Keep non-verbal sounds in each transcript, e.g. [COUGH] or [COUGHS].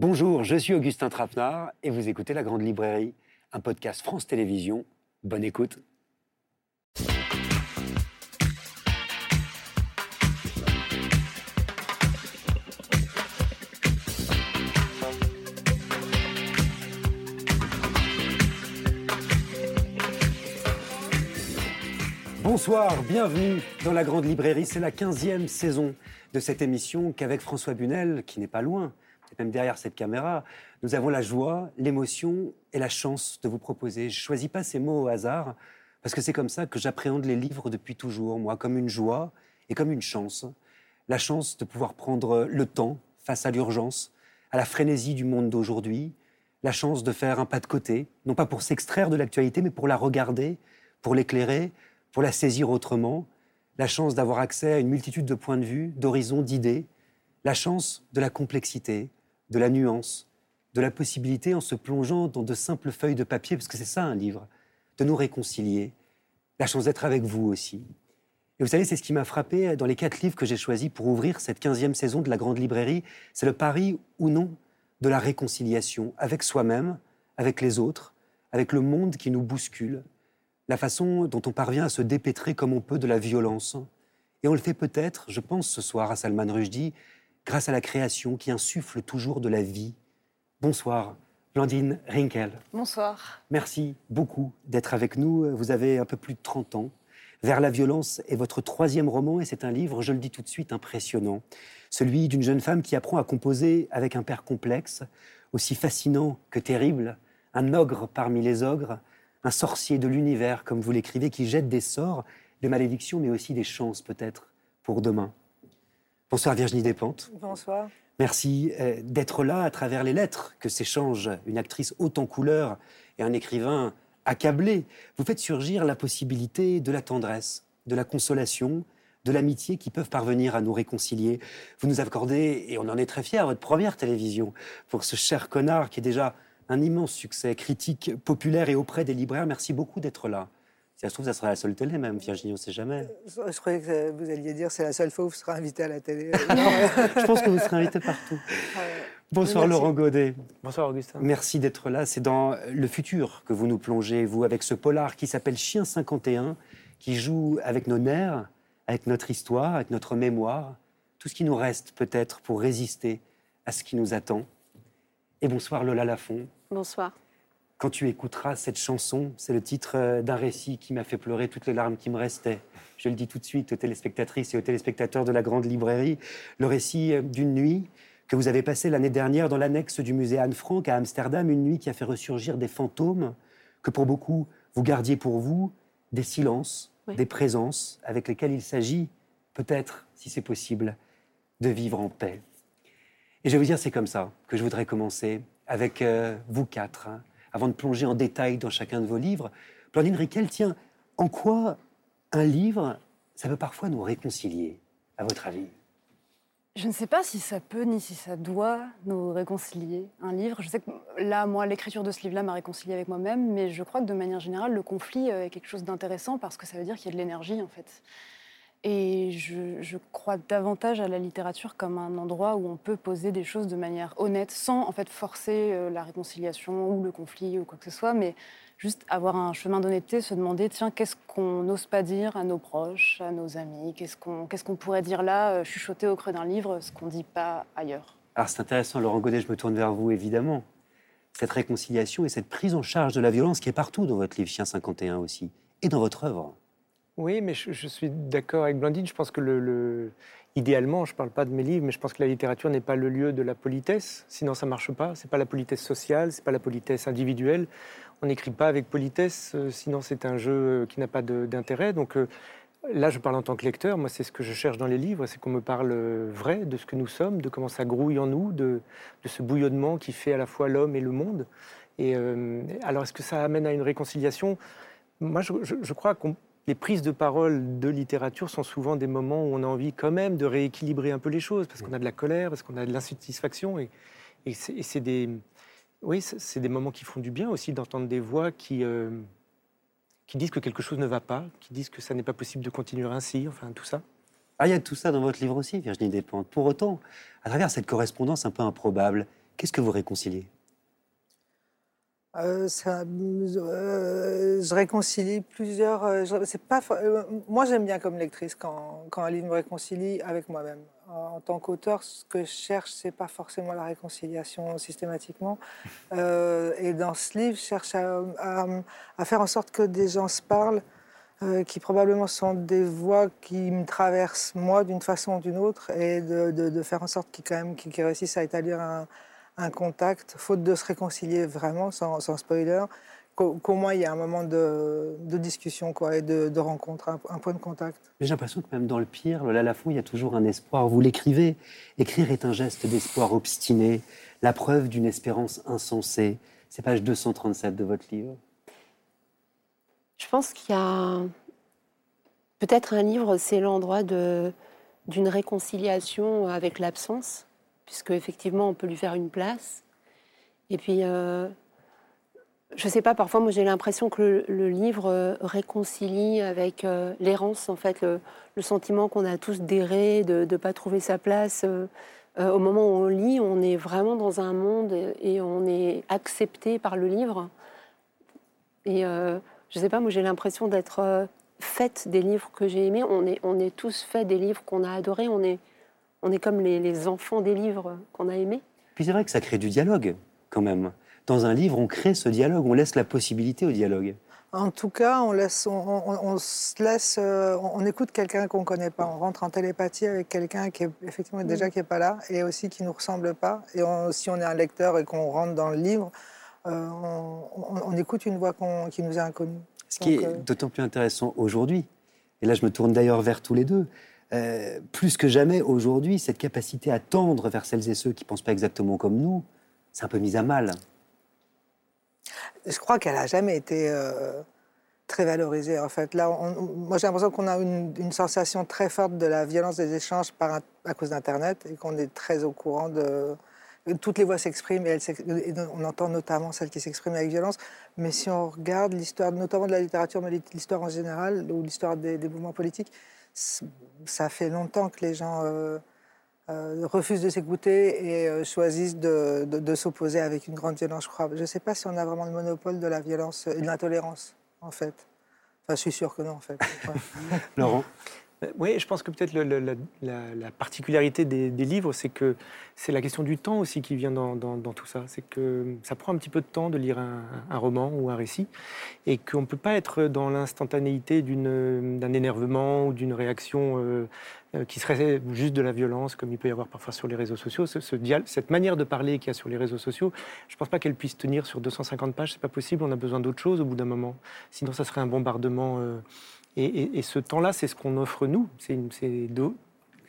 Bonjour, je suis Augustin Trapenard et vous écoutez La Grande Librairie, un podcast France Télévisions. Bonne écoute. Bonsoir, bienvenue dans la Grande Librairie. C'est la 15e saison de cette émission qu'avec François Bunel, qui n'est pas loin, même derrière cette caméra, nous avons la joie, l'émotion et la chance de vous proposer. Je ne choisis pas ces mots au hasard, parce que c'est comme ça que j'appréhende les livres depuis toujours, moi, comme une joie et comme une chance. La chance de pouvoir prendre le temps face à l'urgence, à la frénésie du monde d'aujourd'hui, la chance de faire un pas de côté, non pas pour s'extraire de l'actualité, mais pour la regarder, pour l'éclairer, pour la saisir autrement, la chance d'avoir accès à une multitude de points de vue, d'horizons, d'idées, la chance de la complexité, de la nuance, de la possibilité, en se plongeant dans de simples feuilles de papier, parce que c'est ça un livre, de nous réconcilier, la chance d'être avec vous aussi. Et vous savez, c'est ce qui m'a frappé dans les quatre livres que j'ai choisis pour ouvrir cette quinzième saison de la Grande Librairie, c'est le pari ou non de la réconciliation avec soi-même, avec les autres, avec le monde qui nous bouscule, la façon dont on parvient à se dépêtrer comme on peut de la violence. Et on le fait peut-être, je pense ce soir à Salman Rushdie, grâce à la création qui insuffle toujours de la vie. Bonsoir, Blandine Rinkel. Bonsoir. Merci beaucoup d'être avec nous. Vous avez un peu plus de 30 ans. Vers la violence est votre troisième roman et c'est un livre, je le dis tout de suite, impressionnant. Celui d'une jeune femme qui apprend à composer avec un père complexe, aussi fascinant que terrible, un ogre parmi les ogres, un sorcier de l'univers, comme vous l'écrivez, qui jette des sorts, des malédictions, mais aussi des chances peut-être pour demain. Bonsoir Virginie Despentes. Bonsoir. Merci euh, d'être là à travers les lettres que s'échangent une actrice haute en couleur et un écrivain accablé. Vous faites surgir la possibilité de la tendresse, de la consolation, de l'amitié qui peuvent parvenir à nous réconcilier. Vous nous accordez, et on en est très fiers, votre première télévision pour ce cher connard qui est déjà un immense succès critique, populaire et auprès des libraires. Merci beaucoup d'être là. Si ça se trouve, ça sera la seule télé même, Virginie, on ne sait jamais. Je croyais que vous alliez dire c'est la seule fois où vous serez invité à la télé. [LAUGHS] je pense que vous serez invité partout. Bonsoir Laurent Godet. Bonsoir Augustin. Merci d'être là. C'est dans le futur que vous nous plongez, vous, avec ce polar qui s'appelle Chien 51, qui joue avec nos nerfs, avec notre histoire, avec notre mémoire, tout ce qui nous reste peut-être pour résister à ce qui nous attend. Et bonsoir Lola Lafont. Bonsoir. Quand tu écouteras cette chanson, c'est le titre euh, d'un récit qui m'a fait pleurer toutes les larmes qui me restaient. Je le dis tout de suite aux téléspectatrices et aux téléspectateurs de la Grande Librairie, le récit euh, d'une nuit que vous avez passée l'année dernière dans l'annexe du musée Anne Frank à Amsterdam, une nuit qui a fait ressurgir des fantômes que pour beaucoup vous gardiez pour vous, des silences, des présences avec lesquelles il s'agit, peut-être, si c'est possible, de vivre en paix. Et je vais vous dire, c'est comme ça que je voudrais commencer avec euh, vous quatre. Hein avant de plonger en détail dans chacun de vos livres. Blandine Riquel, tiens, en quoi un livre, ça peut parfois nous réconcilier, à votre avis? Je ne sais pas si ça peut ni si ça doit nous réconcilier. Un livre, je sais que là, moi, l'écriture de ce livre-là m'a réconcilié avec moi-même, mais je crois que de manière générale, le conflit euh, est quelque chose d'intéressant parce que ça veut dire qu'il y a de l'énergie, en fait. Et je, crois davantage à la littérature comme un endroit où on peut poser des choses de manière honnête, sans en fait forcer euh, la réconciliation ou le conflit ou quoi que ce soit, mais juste avoir un chemin d'honnêteté, se demander tiens qu'est-ce qu'on n'ose pas dire à nos proches, à nos amis, qu'est-ce qu'on pourrait dire là, euh, chuchoter au creux d'un livre, ce qu'on ne dit pas ailleurs? Alors c'est intéressant, Laurent Godet, je me tourne vers vous évidemment. Cette réconciliation et cette prise en charge de la violence qui est partout dans votre livre Chien 51 aussi, et dans votre œuvre. Oui, mais je, suis d'accord avec Blandine. Je pense que le, idéalement, je ne parle pas de mes livres, mais je pense que la littérature n'est pas le lieu de la politesse. Sinon, ça ne marche pas. Ce n'est pas la politesse sociale, ce n'est pas la politesse individuelle. On n'écrit pas avec politesse, euh, sinon c'est un jeu euh, qui n'a pas d'intérêt. Donc euh, là, je parle en tant que lecteur. Moi, c'est ce que je cherche dans les livres, c'est qu'on me parle vrai de ce que nous sommes, de comment ça grouille en nous, de, ce bouillonnement qui fait à la fois l'homme et le monde. Et alors, est-ce que ça amène à une réconciliation? Moi, je crois qu'on les prises de parole de littérature sont souvent des moments où on a envie quand même de rééquilibrer un peu les choses, parce qu'on a de la colère, parce qu'on a de l'insatisfaction. Et, c'est des, oui, des moments qui font du bien aussi d'entendre des voix qui, euh, qui disent que quelque chose ne va pas, qui disent que ça n'est pas possible de continuer ainsi, enfin tout ça. Ah, il y a tout ça dans votre livre aussi, Virginie Despentes. Pour autant, à travers cette correspondance un peu improbable, Qu'est-ce que vous réconciliez? Euh, euh, je réconcilie plusieurs. Euh, c'est pas, moi, j'aime bien comme lectrice quand, quand, un livre me réconcilie avec moi-même. En, tant qu'auteur, ce que je cherche, c'est pas forcément la réconciliation systématiquement. et dans ce livre, je cherche à, faire en sorte que des gens se parlent, qui probablement sont des voix qui me traversent moi d'une façon ou d'une autre, et de, faire en sorte qu'ils réussissent à établir un un contact, faute de se réconcilier vraiment, sans, spoiler, qu'au moins il y a un moment de, discussion quoi, et de, rencontre, un, point de contact. J'ai l'impression que même dans le pire, le Lalafond, il y a toujours un espoir. Vous l'écrivez. Écrire est un geste d'espoir obstiné, la preuve d'une espérance insensée. C'est page 237 de votre livre. Je pense qu'il y a peut-être un livre, c'est l'endroit d'une réconciliation avec l'absence puisque effectivement on peut lui faire une place. Et puis, euh, je ne sais pas, parfois moi j'ai l'impression que le, livre euh, réconcilie avec euh, l'errance, en fait, le, sentiment qu'on a tous d'errer, de ne pas trouver sa place. au moment où on lit, on est vraiment dans un monde et on est accepté par le livre. Et je ne sais pas, moi j'ai l'impression d'être faite des livres que j'ai aimés. On est, on est tous faits des livres qu'on a adorés. On est, on est comme les, enfants des livres qu'on a aimés. Puis c'est vrai que ça crée du dialogue, quand même. Dans un livre, on crée ce dialogue, on laisse la possibilité au dialogue. En tout cas, on, laisse, on, se laisse, euh, on, écoute quelqu'un qu'on ne connaît pas. On rentre en télépathie avec quelqu'un qui est effectivement déjà mm. qui est pas là et aussi qui nous ressemble pas. Et si on est un lecteur et qu'on rentre dans le livre, euh, on, écoute une voix qui nous est inconnue. Ce qui est euh, d'autant plus intéressant aujourd'hui. Et là, je me tourne d'ailleurs vers tous les deux. Euh, plus que jamais aujourd'hui, cette capacité à tendre vers celles et ceux qui ne pensent pas exactement comme nous, c'est un peu mis à mal. Je crois qu'elle n'a jamais été euh, très valorisée. En fait, là, moi j'ai l'impression qu'on a une, sensation très forte de la violence des échanges par, à cause d'Internet et qu'on est très au courant de. Toutes les voix s'expriment et, on entend notamment celles qui s'expriment avec violence. Mais si on regarde l'histoire, notamment de la littérature, mais l'histoire en général, ou l'histoire des mouvements politiques, ça fait longtemps que les gens euh, euh, refusent de s'écouter et euh, choisissent de, s'opposer avec une grande violence, je crois. Je ne sais pas si on a vraiment le monopole de la violence et de l'intolérance, en fait. Enfin, je suis sûr que non, en fait. [LAUGHS] Laurent? Oui, je pense que peut-être la, particularité des, livres, c'est que c'est la question du temps aussi qui vient dans, tout ça. C'est que ça prend un petit peu de temps de lire un, roman ou un récit et qu'on ne peut pas être dans l'instantanéité d'un énervement ou d'une réaction euh, euh, qui serait juste de la violence, comme il peut y avoir parfois sur les réseaux sociaux. Ce, cette manière de parler qu'il y a sur les réseaux sociaux, je ne pense pas qu'elle puisse tenir sur 250 pages. C'est pas possible. On a besoin d'autre chose au bout d'un moment. Sinon, ça serait un bombardement. Euh, et, ce temps-là, c'est ce qu'on offre nous. C'est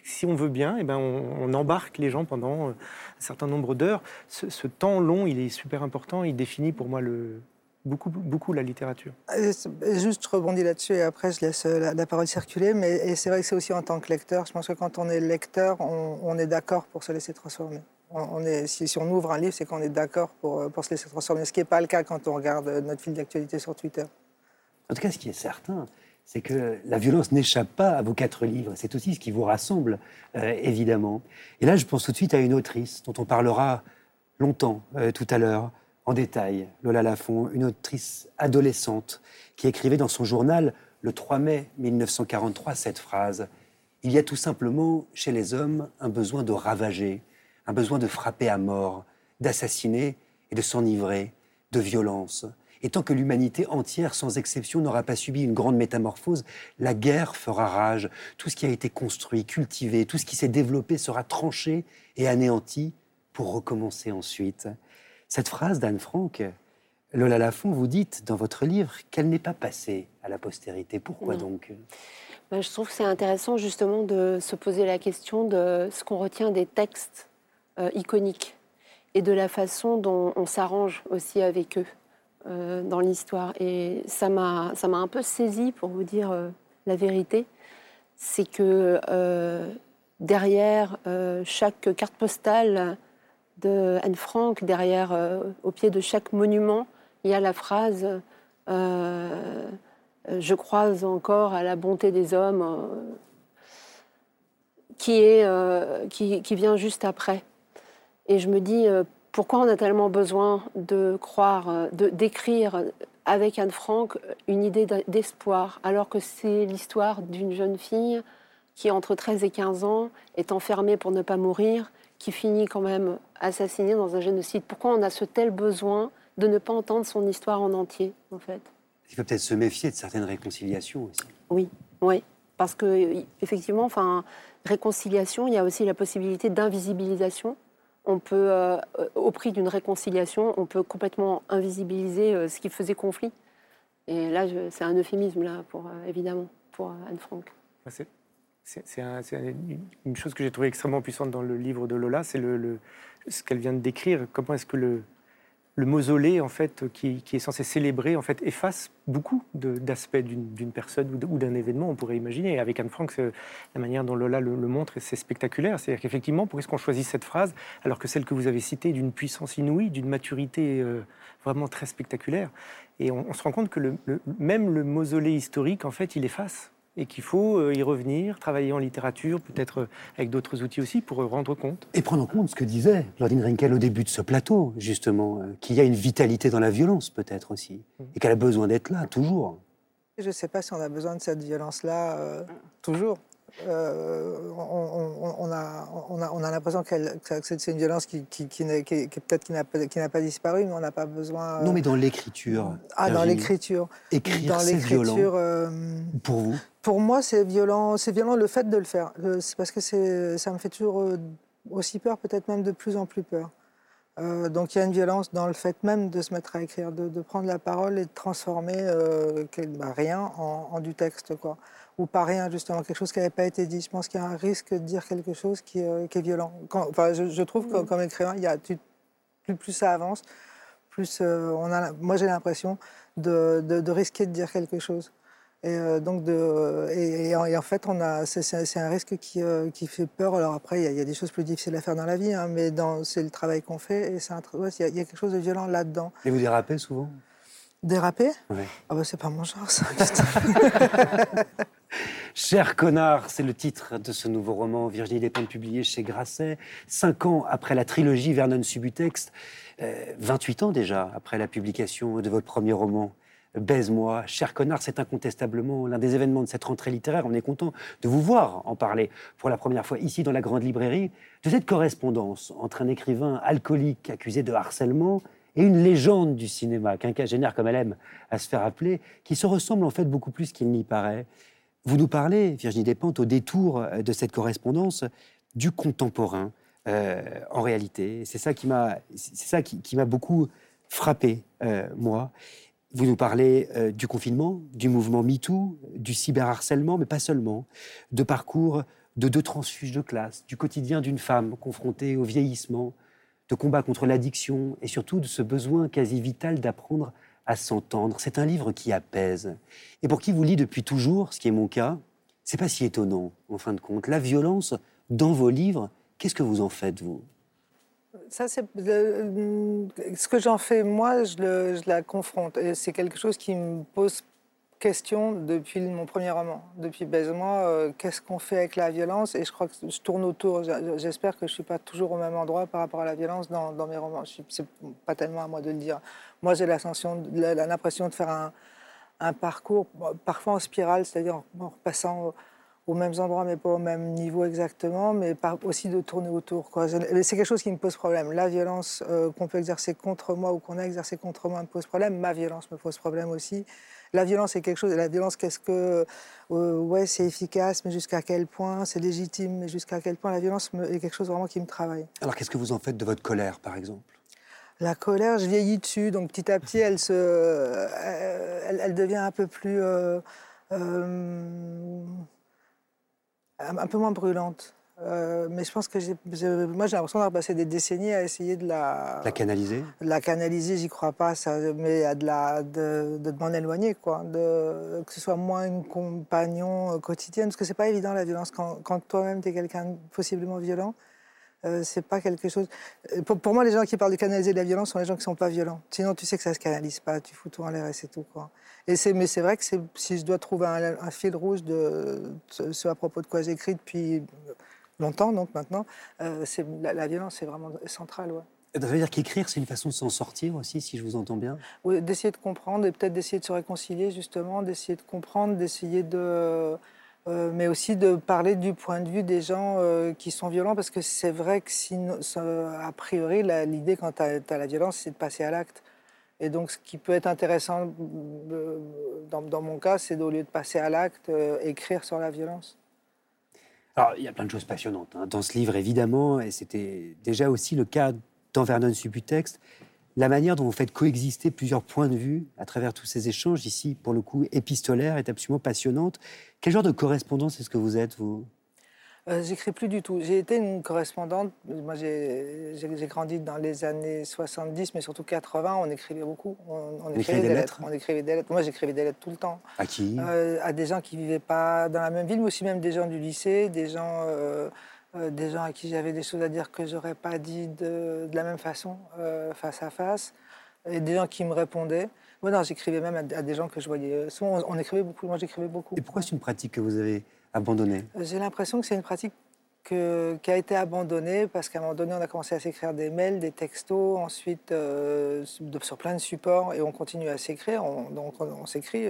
si on veut bien, eh ben on, embarque les gens pendant un certain nombre d'heures. Ce, temps long, il est super important. Il définit pour moi le, beaucoup, beaucoup la littérature. Juste, je rebondis là-dessus et après, je laisse la, parole circuler. Mais c'est vrai que c'est aussi en tant que lecteur. Je pense que quand on est lecteur, on, est d'accord pour se laisser transformer. On, est, si, on ouvre un livre, c'est qu'on est d'accord pour, pour se laisser transformer. Ce qui n'est pas le cas quand on regarde notre fil d'actualité sur Twitter. En tout cas, ce qui est certain, c'est que la violence n'échappe pas à vos quatre livres. C'est aussi ce qui vous rassemble, euh, évidemment. Et là, je pense tout de suite à une autrice dont on parlera longtemps euh, tout à l'heure, en détail, Lola Lafont, une autrice adolescente qui écrivait dans son journal le 3 mai 1943 cette phrase Il y a tout simplement chez les hommes un besoin de ravager, un besoin de frapper à mort, d'assassiner et de s'enivrer, de violence. Et tant que l'humanité entière, sans exception, n'aura pas subi une grande métamorphose, la guerre fera rage. Tout ce qui a été construit, cultivé, tout ce qui s'est développé sera tranché et anéanti pour recommencer ensuite. Cette phrase d'Anne Frank, Lola Lafont, vous dites dans votre livre qu'elle n'est pas passée à la postérité. Pourquoi donc? Ben, Je trouve que c'est intéressant justement de se poser la question de ce qu'on retient des textes euh, iconiques et de la façon dont on s'arrange aussi avec eux. Euh, dans l'histoire. Et ça m'a, un peu saisi, pour vous dire euh, la vérité. C'est que euh, derrière chaque carte postale de Anne Frank, derrière, au pied de chaque monument, il y a la phrase Je croise encore à la bonté des hommes, qui, est, qui, vient juste après. Et je me dis pourquoi on a tellement besoin de croire, de d'écrire avec Anne Frank une idée d'espoir, alors que c'est l'histoire d'une jeune fille qui, entre 13 et 15 ans, est enfermée pour ne pas mourir, qui finit quand même assassinée dans un génocide. Pourquoi on a ce tel besoin de ne pas entendre son histoire en entier, en fait? Il faut peut-être se méfier de certaines réconciliations aussi. Oui, oui. Parce que, effectivement, enfin, réconciliation, il y a aussi la possibilité d'invisibilisation on peut, euh, au prix d'une réconciliation, on peut complètement invisibiliser euh, ce qui faisait conflit. Et là, c'est un euphémisme, là, pour, euh, évidemment, pour Anne Frank. C'est une chose que j'ai trouvée extrêmement puissante dans le livre de Lola, c'est ce qu'elle vient de décrire. Comment est-ce que le, le mausolée en fait qui, est censé célébrer en fait efface beaucoup d'aspects d'une personne ou d'un événement on pourrait imaginer. Avec Anne Frank la manière dont Lola le, montre c'est spectaculaire. C'est-à-dire qu'effectivement pourquoi est-ce qu'on choisit cette phrase alors que celle que vous avez citée d'une puissance inouïe d'une maturité euh, vraiment très spectaculaire. Et on, se rend compte que même le mausolée historique en fait il efface et qu'il faut euh, y revenir, travailler en littérature, peut-être euh, avec d'autres outils aussi, pour euh, rendre compte. Et prendre en compte ce que disait Claudine Rinkel au début de ce plateau, justement, qu'il y a une vitalité dans la violence, peut-être aussi, mmh. et qu'elle a besoin d'être là, toujours. Je ne sais pas si on a besoin de cette violence-là, toujours. On, a, on, a, on a l'impression que c'est une violence qui, qui, qui, peut-être qui n'a pas, disparu, mais on n'a pas besoin. Non, mais dans l'écriture. Ah, dans l'écriture. Écrire, c'est violent. pour vous? pour moi, c'est violent, c'est violent le fait de le faire. C'est parce que ça me fait toujours euh, aussi peur, peut-être même de plus en plus peur. Euh, donc il y a une violence dans le fait même de se mettre à écrire, de, prendre la parole et de transformer euh, bah, rien en, du texte, quoi. Ou pas rien, justement, quelque chose qui n'avait pas été dit. Je pense qu'il y a un risque de dire quelque chose qui, est violent. enfin, je, trouve que comme écrivain, il y a, plus, plus ça avance, plus on a, moi j'ai l'impression de, de, risquer de dire quelque chose. Et euh, donc de, et, en fait, on a, c'est, un risque qui, euh, qui, fait peur. Alors après, il y, a des choses plus difficiles à faire dans la vie, hein, mais c'est le travail qu'on fait. Et c'est il, y a, quelque chose de violent là-dedans. Et vous dérapez souvent? Déraper Oui. Ah bah c'est pas mon genre, ça. [LAUGHS] [LAUGHS] Cher connard, c'est le titre de ce nouveau roman, Virginie Despentes, publié chez Grasset. Cinq ans après la trilogie Vernon Subutext, 28 euh, ans déjà après la publication de votre premier roman. Baise-moi, cher connard, c'est incontestablement l'un des événements de cette rentrée littéraire. On est content de vous voir en parler pour la première fois ici dans la grande librairie de cette correspondance entre un écrivain alcoolique accusé de harcèlement et une légende du cinéma, quinquagénaire comme elle aime à se faire appeler, qui se ressemble en fait beaucoup plus qu'il n'y paraît. Vous nous parlez, Virginie Despentes, au détour de cette correspondance, du contemporain, euh, en réalité. C'est ça qui m'a, c'est beaucoup frappé, euh, moi. Vous nous parlez euh, du confinement, du mouvement MeToo, du cyberharcèlement, mais pas seulement, de parcours de deux transfuges de classe, du quotidien d'une femme confrontée au vieillissement, de combat contre l'addiction et surtout de ce besoin quasi vital d'apprendre à s'entendre. C'est un livre qui apaise. Et pour qui vous lit depuis toujours, ce qui est mon cas, c'est pas si étonnant, en fin de compte. La violence dans vos livres, qu'est-ce que vous en faites, vous? Ça, c'est ce que j'en fais moi, je, la confronte. C'est quelque chose qui me pose question depuis mon premier roman, depuis Baise-moi. Euh, qu'est-ce qu'on fait avec la violence? Et je crois que je tourne autour. J'espère que je suis pas toujours au même endroit par rapport à la violence dans, mes romans. C'est pas tellement à moi de le dire. Moi, j'ai l'impression de faire un, parcours, parfois en spirale, c'est-à-dire en repassant aux mêmes endroits, mais pas au même niveau exactement, mais aussi de tourner autour. C'est quelque chose qui me pose problème. La violence euh, qu'on peut exercer contre moi ou qu'on a exercé contre moi me pose problème. Ma violence me pose problème aussi. La violence est quelque chose. La violence, qu'est-ce que. Euh, ouais, c'est efficace, mais jusqu'à quel point C'est légitime, mais jusqu'à quel point la violence est quelque chose vraiment qui me travaille. Alors, qu'est-ce que vous en faites de votre colère, par exemple? La colère, je vieillis dessus, donc petit à petit, elle, se, euh, elle, devient un peu plus un peu moins brûlante. Euh, mais je pense que moi j'ai l'impression d'avoir passé des décennies à essayer de la, la canaliser. la canaliser, j'y crois pas, ça, mais à de, la, de, de, m'en éloigner, quoi, de, que ce soit moins une compagnon euh, quotidienne, parce que c'est pas évident la violence quand, quand toi-même tu es quelqu'un possiblement violent. Euh, c'est pas quelque chose. Euh, pour, moi, les gens qui parlent de canaliser de la violence sont les gens qui sont pas violents. Sinon, tu sais que ça se canalise pas, tu fous tout en l'air et c'est tout. Quoi. Et c'est, mais c'est vrai que si je dois trouver un, fil rouge de, ce à propos de quoi j'écris depuis longtemps, donc maintenant, euh, la, violence, c'est vraiment central. Ouais. Ça veut dire qu'écrire, c'est une façon de s'en sortir aussi, si je vous entends bien? Oui, d'essayer de comprendre et peut-être d'essayer de se réconcilier, justement, d'essayer de comprendre, d'essayer de. Euh, mais aussi de parler du point de vue des gens euh, qui sont violents, parce que c'est vrai que, a priori, l'idée quand tu as, la violence, c'est de passer à l'acte. Et donc, ce qui peut être intéressant euh, dans, dans mon cas, c'est au lieu de passer à l'acte, écrire sur la violence. Alors, il y a plein de choses passionnantes hein, dans ce livre, évidemment, et c'était déjà aussi le cas dans Vernon Subutex, la manière dont vous faites coexister plusieurs points de vue à travers tous ces échanges, ici, pour le coup, épistolaire, est absolument passionnante. Quel genre de correspondance est-ce que vous êtes, vous? Euh, J'écris plus du tout. J'ai été une correspondante. Moi, j'ai grandi dans les années 70, mais surtout 80. On écrivait beaucoup. On, écrivait des, lettres. On écrivait des lettres. Moi, j'écrivais des lettres tout le temps. À qui euh, À des gens qui vivaient pas dans la même ville, mais aussi même des gens du lycée, des gens. Euh, des gens à qui j'avais des choses à dire que j'aurais pas dit de, la même façon, face à face, et des gens qui me répondaient. Moi, non, j'écrivais même à, des gens que je voyais. Souvent, on, écrivait beaucoup. Moi, j'écrivais beaucoup. Et pourquoi c'est une pratique que vous avez abandonnée euh, J'ai l'impression que c'est une pratique que, qui a été abandonnée parce qu'à un moment donné, on a commencé à s'écrire des mails, des textos, ensuite sur plein de supports, et on continue à s'écrire. donc, on, s'écrit.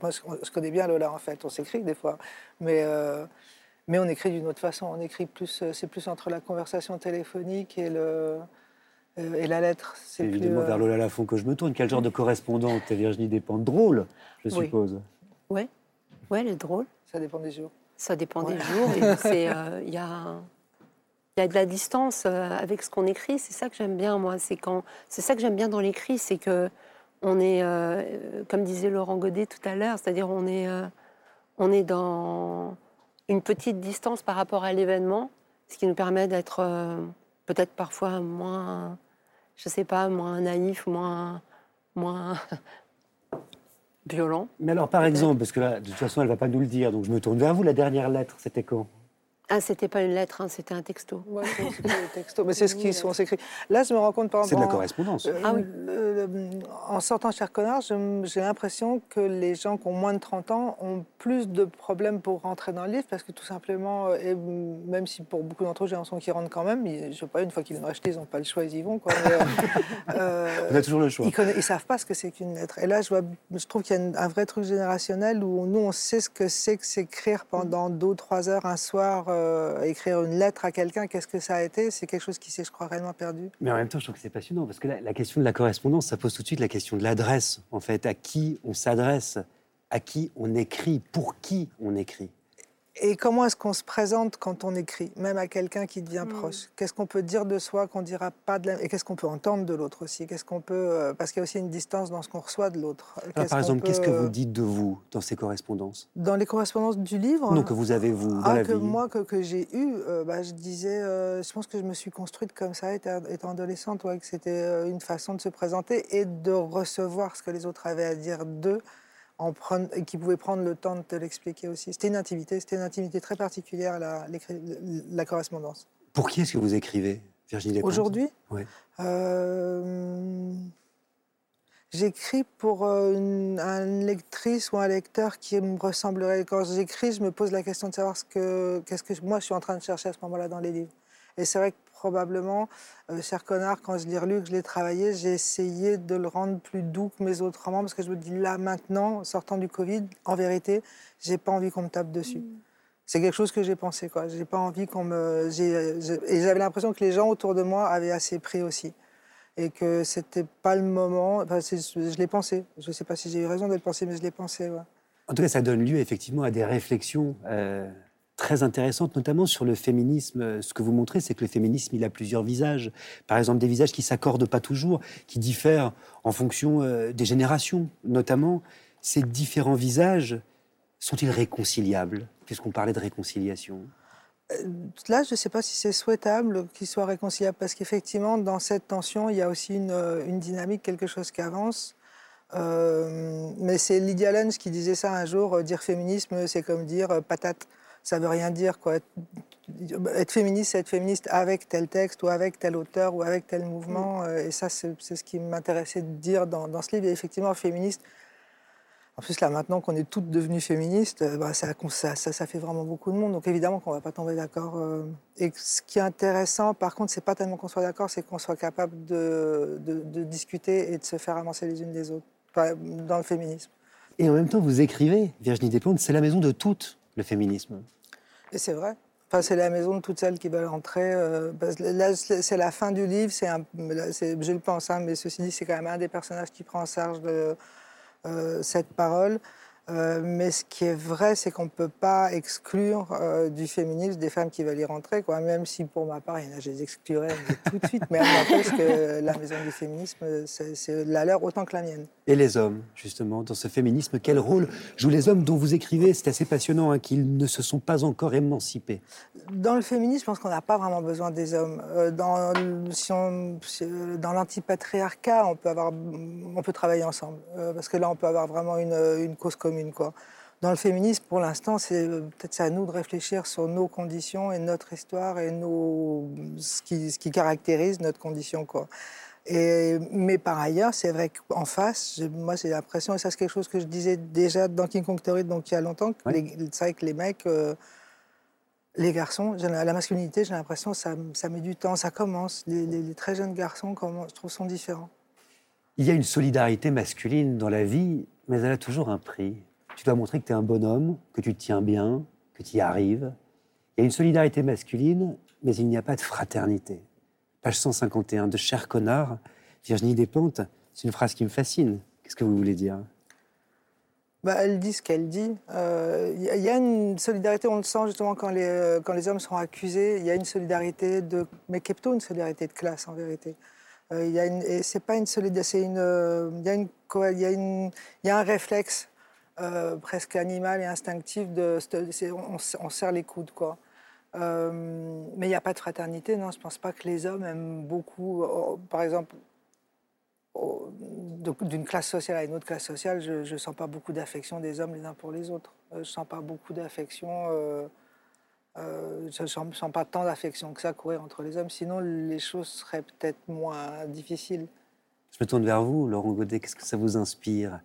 moi, je, connais bien Lola, en fait. On s'écrit des fois. Mais. Mais on écrit d'une autre façon. On écrit plus, euh, c'est plus entre la conversation téléphonique et le euh, et la lettre. C'est évidemment vers Lola Lafont que je me tourne. Quel genre de correspondante? Virginie dépend drôle, je suppose. Oui, ouais, elle est drôle. Ça dépend des jours. Ça dépend des jours. [LAUGHS] Euh, il y a y a de la distance avec ce qu'on écrit. C'est ça que j'aime bien, moi. C'est quand, c'est ça que j'aime bien dans l'écrit, c'est que on est, comme disait Laurent Godet tout à l'heure, c'est-à-dire on est, on est dans une petite distance par rapport à l'événement, ce qui nous permet d'être euh, peut-être parfois moins, je sais pas, moins naïf, moins, moins violent. Mais alors, par exemple, parce que là, de toute façon, elle va pas nous le dire, donc je me tourne vers vous. La dernière lettre, c'était quand? Ah, c'était pas une lettre, hein, c'était un texto. Ouais, c'était un texto, mais [LAUGHS] c'est ce qui sont écrits. Là, je me rends compte, par exemple. C'est de la correspondance. ah oui. en sortant chez Connard, j'ai l'impression que les gens qui ont moins de 30 ans ont plus de problèmes pour rentrer dans le livre, parce que tout simplement, et même si pour beaucoup d'entre eux, j'ai l'impression qu'ils rentrent quand même, je sais pas, une fois qu'ils l'ont acheté, ils n'ont pas le choix, ils y vont. Quoi. [LAUGHS] euh, On a toujours le choix. Ils ne savent pas ce que c'est qu'une lettre. Et là, je, vois, je trouve qu'il y a un vrai truc générationnel où nous, on sait ce que c'est que s'écrire pendant deux ou trois heures un soir euh, écrire une lettre à quelqu'un, qu'est-ce que ça a été? C'est quelque chose qui s'est, je crois, réellement perdu. Mais en même temps, je trouve que c'est passionnant parce que la, question de la correspondance, ça pose tout de suite la question de l'adresse, en fait, à qui on s'adresse, à qui on écrit, pour qui on écrit? Et comment est-ce qu'on se présente quand on écrit, même à quelqu'un qui devient hmm. proche? Qu'est-ce qu'on peut dire de soi qu'on dira pas de la... Et qu'est-ce qu'on peut entendre de l'autre aussi? Qu'est-ce qu'on peut euh, Parce qu'il y a aussi une distance dans ce qu'on reçoit de l'autre. Par exemple, qu'est-ce que vous dites de vous dans ces correspondances? Dans les correspondances du livre? Non, que vous avez vous dans ah, la que vie. Moi, que, que j'ai eu, euh, bah, je disais, euh, je pense que je me suis construite comme ça, étant, adolescente, ouais, que c'était une façon de se présenter et de recevoir ce que les autres avaient à dire d'eux en qui pouvait prendre le temps de te l'expliquer aussi. C'était une intimité, c'était une intimité très particulière, la, la correspondance. Pour qui est-ce que vous écrivez, Virginie Aujourd'hui? Oui. Euh, j'écris pour euh, une, lectrice ou un lecteur qui me ressemblerait. Quand j'écris, je me pose la question de savoir ce que, qu'est-ce que moi je suis en train de chercher à ce moment-là dans les livres. Et c'est vrai que probablement, euh, cher connard, quand je l'ai relu, que je l'ai travaillé, j'ai essayé de le rendre plus doux que mes autres romans, parce que je me dis là, maintenant, sortant du Covid, en vérité, j'ai pas envie qu'on me tape dessus. Mm. C'est quelque chose que j'ai pensé, quoi. J'ai pas envie qu'on me. Et j'avais l'impression que les gens autour de moi avaient assez pris aussi. Et que c'était pas le moment. Enfin, je l'ai pensé. Je sais pas si j'ai eu raison de le penser, mais je l'ai pensé, En tout cas, ça donne lieu effectivement à des réflexions. Euh, très intéressante, notamment sur le féminisme. Ce que vous montrez, c'est que le féminisme, il a plusieurs visages. Par exemple, des visages qui s'accordent pas toujours, qui diffèrent en fonction euh, des générations, notamment. Ces différents visages sont-ils réconciliables Puisqu'on parlait de réconciliation? Euh, là, je ne sais pas si c'est souhaitable qu'ils soient réconciliables, parce qu'effectivement, dans cette tension, il y a aussi une, euh, une dynamique, quelque chose qui avance. mais c'est Lydia Lenz qui disait ça un jour, dire féminisme, c'est comme dire patate ça veut rien dire. Quoi. Être féministe, c'est être féministe avec tel texte ou avec tel auteur ou avec tel mouvement. Mm. Euh, et ça, c'est ce qui m'intéressait de dire dans, ce livre. Et effectivement, féministe, En plus, là, maintenant qu'on est toutes devenues féministes, euh, bah, ça, ça, fait vraiment beaucoup de monde. Donc, évidemment qu'on ne va pas tomber d'accord. Euh. Et ce qui est intéressant, par contre, c'est pas tellement qu'on soit d'accord, c'est qu'on soit capable de, de, discuter et de se faire avancer les unes les autres dans le féminisme. Et en même temps, vous écrivez, Virginie Despentes, c'est la maison de toutes, le féminisme. Et c'est vrai. Enfin, c'est la maison de toutes celles qui veulent rentrer. Euh, là, c'est la fin du livre, c'est je le pense, hein, mais ceci dit, c'est quand même un des personnages qui prend en charge de, euh, cette parole. Euh, mais ce qui est vrai, c'est qu'on ne peut pas exclure euh, du féminisme des femmes qui veulent y rentrer, quoi. même si pour ma part, il y en a, je les exclurais [LAUGHS] tout de suite, mais n'empêche que la maison du féminisme, c'est la leur autant que la mienne. Et les hommes, justement, dans ce féminisme, quel rôle jouent les hommes dont vous écrivez? C'est assez passionnant, hein, qu'ils ne se sont pas encore émancipés. Dans le féminisme, je pense qu'on n'a pas vraiment besoin des hommes. Euh, dans, si dans l'antipatriarcat, on, peut on peut travailler ensemble, parce que là, on peut avoir vraiment une, une cause commune Quoi. Dans le féminisme, pour l'instant, c'est peut-être à nous de réfléchir sur nos conditions et notre histoire et nos, ce, qui, ce qui caractérise notre condition. Quoi. Et, mais par ailleurs, c'est vrai qu'en face, moi j'ai l'impression, et ça c'est quelque chose que je disais déjà dans King Kong Theory, donc il y a longtemps, que c'est vrai que les mecs, euh, les garçons, la masculinité, j'ai l'impression ça, ça, met du temps, ça commence. Les, les, très jeunes garçons, je trouve, sont différents. Il y a une solidarité masculine dans la vie, mais elle a toujours un prix. Tu dois montrer que tu es un bonhomme, que tu te tiens bien, que tu y arrives. Il y a une solidarité masculine, mais il n'y a pas de fraternité. Page 151 de Cher connard, Virginie Despentes, c'est une phrase qui me fascine. Qu'est-ce que vous voulez dire? Bah, elle dit ce qu'elle dit. Il euh, y, a une solidarité, on le sent justement quand les, euh, quand les hommes sont accusés. Il y a une solidarité de, mais plutôt une solidarité de classe en vérité. Euh, il y a une, et c'est pas une solidarité, une, a une, il y a une, il y a un réflexe euh, presque animal et instinctif. De, on, serre les coudes, quoi. Euh, mais il n'y a pas de fraternité, non. Je ne pense pas que les hommes aiment beaucoup, par exemple, d'une classe sociale à une autre classe sociale, je ne sens pas beaucoup d'affection des hommes les uns pour les autres. Euh, je ne sens pas beaucoup d'affection. Je ne sens, sens, pas tant d'affection que ça courir entre les hommes. Sinon, les choses seraient peut-être moins difficiles. Je me tourne vers vous, Laurent Godet. Qu'est-ce que ça vous inspire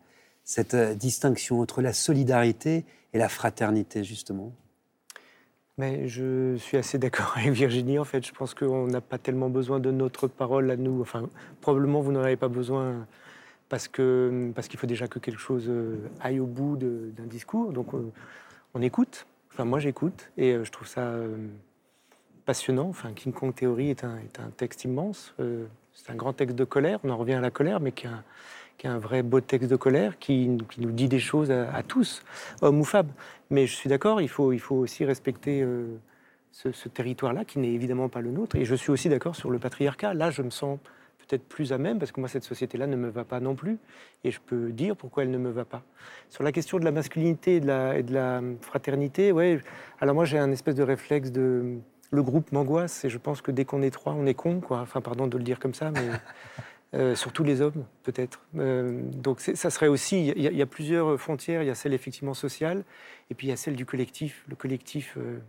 cette euh, distinction entre la solidarité et la fraternité, justement? Mais je suis assez d'accord [LAUGHS] avec Virginie. En fait, je pense qu'on n'a pas tellement besoin de notre parole à nous. Enfin, probablement vous n'en avez pas besoin parce que parce qu'il faut déjà que quelque chose euh, aille au bout d'un discours. Donc euh, on, écoute. Enfin, moi j'écoute et je trouve ça passionnant. Enfin, King Kong Theory est un, est un texte immense. c'est un grand texte de colère. On en revient à la colère, mais qui a qui est un vrai beau texte de colère, qui, nous dit des choses à, tous, hommes ou femmes. Mais je suis d'accord, il faut, il faut aussi respecter euh, ce, territoire-là, qui n'est évidemment pas le nôtre. Et je suis aussi d'accord sur le patriarcat. Là, je me sens peut-être plus à même, parce que moi, cette société-là ne me va pas non plus. Et je peux dire pourquoi elle ne me va pas. Sur la question de la masculinité et de la, et de la fraternité, ouais, alors moi, j'ai un espèce de réflexe de... Le groupe m'angoisse, et je pense que dès qu'on est trois, on est con, quoi. Enfin, pardon de le dire comme ça, mais... [LAUGHS] Euh, surtout les hommes, peut-être. Euh, donc ça serait aussi, il y, a plusieurs frontières, il y a celle effectivement sociale, et puis il y a celle du collectif. Le collectif, euh,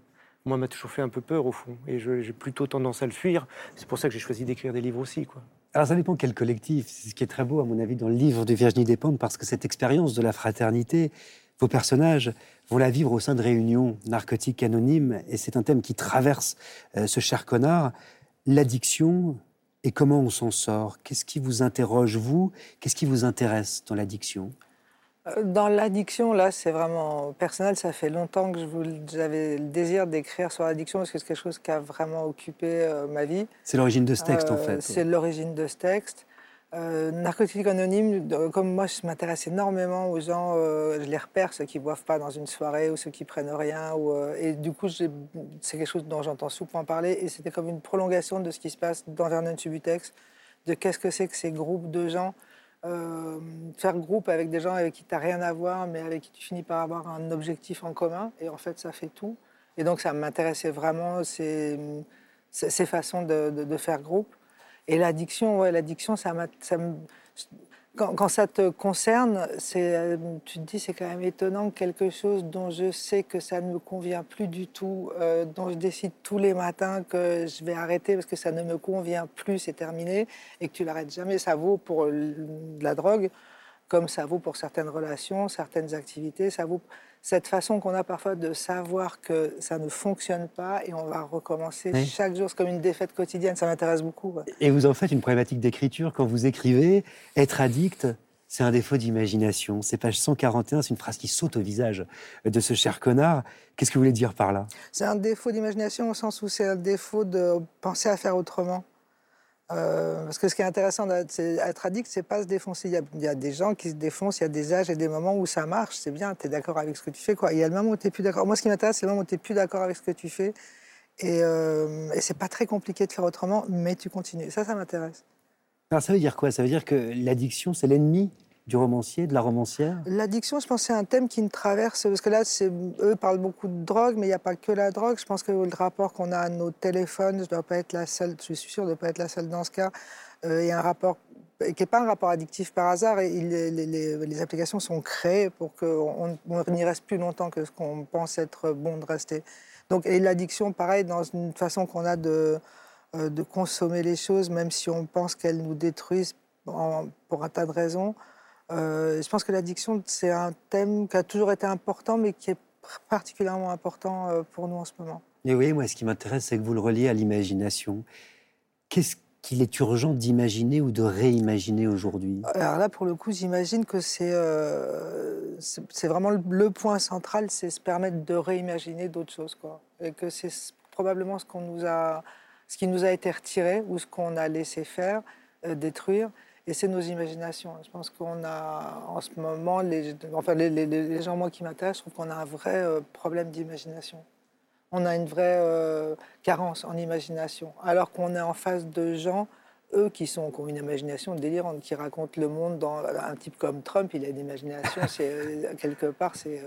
moi, m'a toujours fait un peu peur au fond, et j'ai plutôt tendance à le fuir. C'est pour ça que j'ai choisi d'écrire des livres aussi. Quoi. Alors ça dépend quel collectif. C'est ce qui est très beau, à mon avis, dans le livre de Virginie Despentes, parce que cette expérience de la fraternité, vos personnages vont la vivre au sein de réunions narcotiques anonymes, et c'est un thème qui traverse ce cher connard. L'addiction, et comment on s'en sort? Qu'est-ce qui vous interroge, vous? Qu'est-ce qui vous intéresse dans l'addiction? euh, dans l'addiction, là, c'est vraiment personnel. Ça fait longtemps que j'avais le désir d'écrire sur l'addiction parce que c'est quelque chose qui a vraiment occupé euh, ma vie. C'est l'origine de ce texte, en euh, fait. C'est l'origine de ce texte. Euh, Narcotique Anonyme, comme moi, je m'intéresse énormément aux gens, je les repère, ceux qui boivent pas dans une soirée ou ceux qui prennent rien. Ou, et du coup, c'est quelque chose dont j'entends souvent parler et c'était comme une prolongation de ce qui se passe dans Vernon Subutex, de qu'est-ce que c'est que ces groupes de gens. Euh, faire groupe avec des gens avec qui tu n'as rien à voir, mais avec qui tu finis par avoir un objectif en commun, et en fait, ça fait tout. Et donc, ça m'intéressait vraiment ces, ces façons de, de, faire groupe. Et l'addiction, ouais, l'addiction, ça, ça quand, ça te concerne, c'est, tu te dis c'est quand même étonnant que quelque chose dont je sais que ça ne me convient plus du tout, euh, dont je décide tous les matins que je vais arrêter parce que ça ne me convient plus, c'est terminé, et que tu l'arrêtes jamais. Ça vaut pour la drogue comme ça vaut pour certaines relations, certaines activités, ça vaut cette façon qu'on a parfois de savoir que ça ne fonctionne pas et on va recommencer chaque jour. C'est comme une défaite quotidienne, ça m'intéresse beaucoup. Et vous en faites une problématique d'écriture quand vous écrivez Être addict, c'est un défaut d'imagination. C'est page 141, c'est une phrase qui saute au visage de ce cher connard. Qu'est-ce que vous voulez dire par là? C'est un défaut d'imagination au sens où c'est un défaut de penser à faire autrement. Euh, parce que ce qui est intéressant d'être addict, c'est pas se défoncer. Il y, a, des gens qui se défoncent, il y a des âges et des moments où ça marche, c'est bien, tu es d'accord avec ce que tu fais. Quoi. Il y a où plus d'accord. Moi, ce qui m'intéresse, c'est le moment où tu plus d'accord avec ce que tu fais. Et, euh, et c'est pas très compliqué de faire autrement, mais tu continues. Ça, ça m'intéresse. Alors, ça veut dire quoi? Ça veut dire que l'addiction, c'est l'ennemi? Du romancier, de la romancière? L'addiction, je pense, c'est un thème qui me traverse, parce que là, eux parlent beaucoup de drogue, mais il n'y a pas que la drogue. Je pense que le rapport qu'on a à nos téléphones, je dois pas être la seule, je suis sûre de ne pas être la seule dans ce cas. Euh, a un rapport qui n'est pas un rapport addictif par hasard, et les, applications sont créées pour qu'on n'y reste plus longtemps que ce qu'on pense être bon de rester. Donc, et l'addiction, pareil, dans une façon qu'on a de, euh, de consommer les choses, même si on pense qu'elles nous détruisent pour un tas de raisons. Euh, je pense que l'addiction, c'est un thème qui a toujours été important, mais qui est particulièrement important euh, pour nous en ce moment. Et oui, moi, ce qui m'intéresse, c'est que vous le reliez à l'imagination. Qu'est-ce qu'il est urgent d'imaginer ou de réimaginer aujourd'hui? Alors là, pour le coup, j'imagine que c'est euh, c'est vraiment le point central, c'est se permettre de réimaginer d'autres choses, quoi. Et que c'est probablement ce qu'on nous a, ce qui nous a été retiré ou ce qu'on a laissé faire, détruire et c'est nos imaginations. Je pense qu'on a en ce moment, les, enfin les, gens moi qui m'intéressent, je trouve qu'on a un vrai euh, problème d'imagination. On a une vraie euh, carence en imagination, alors qu'on est en face de gens, eux qui, sont, qui ont une imagination délirante, qui racontent le monde dans un type comme Trump, il a une imagination, c'est euh, quelque part, c'est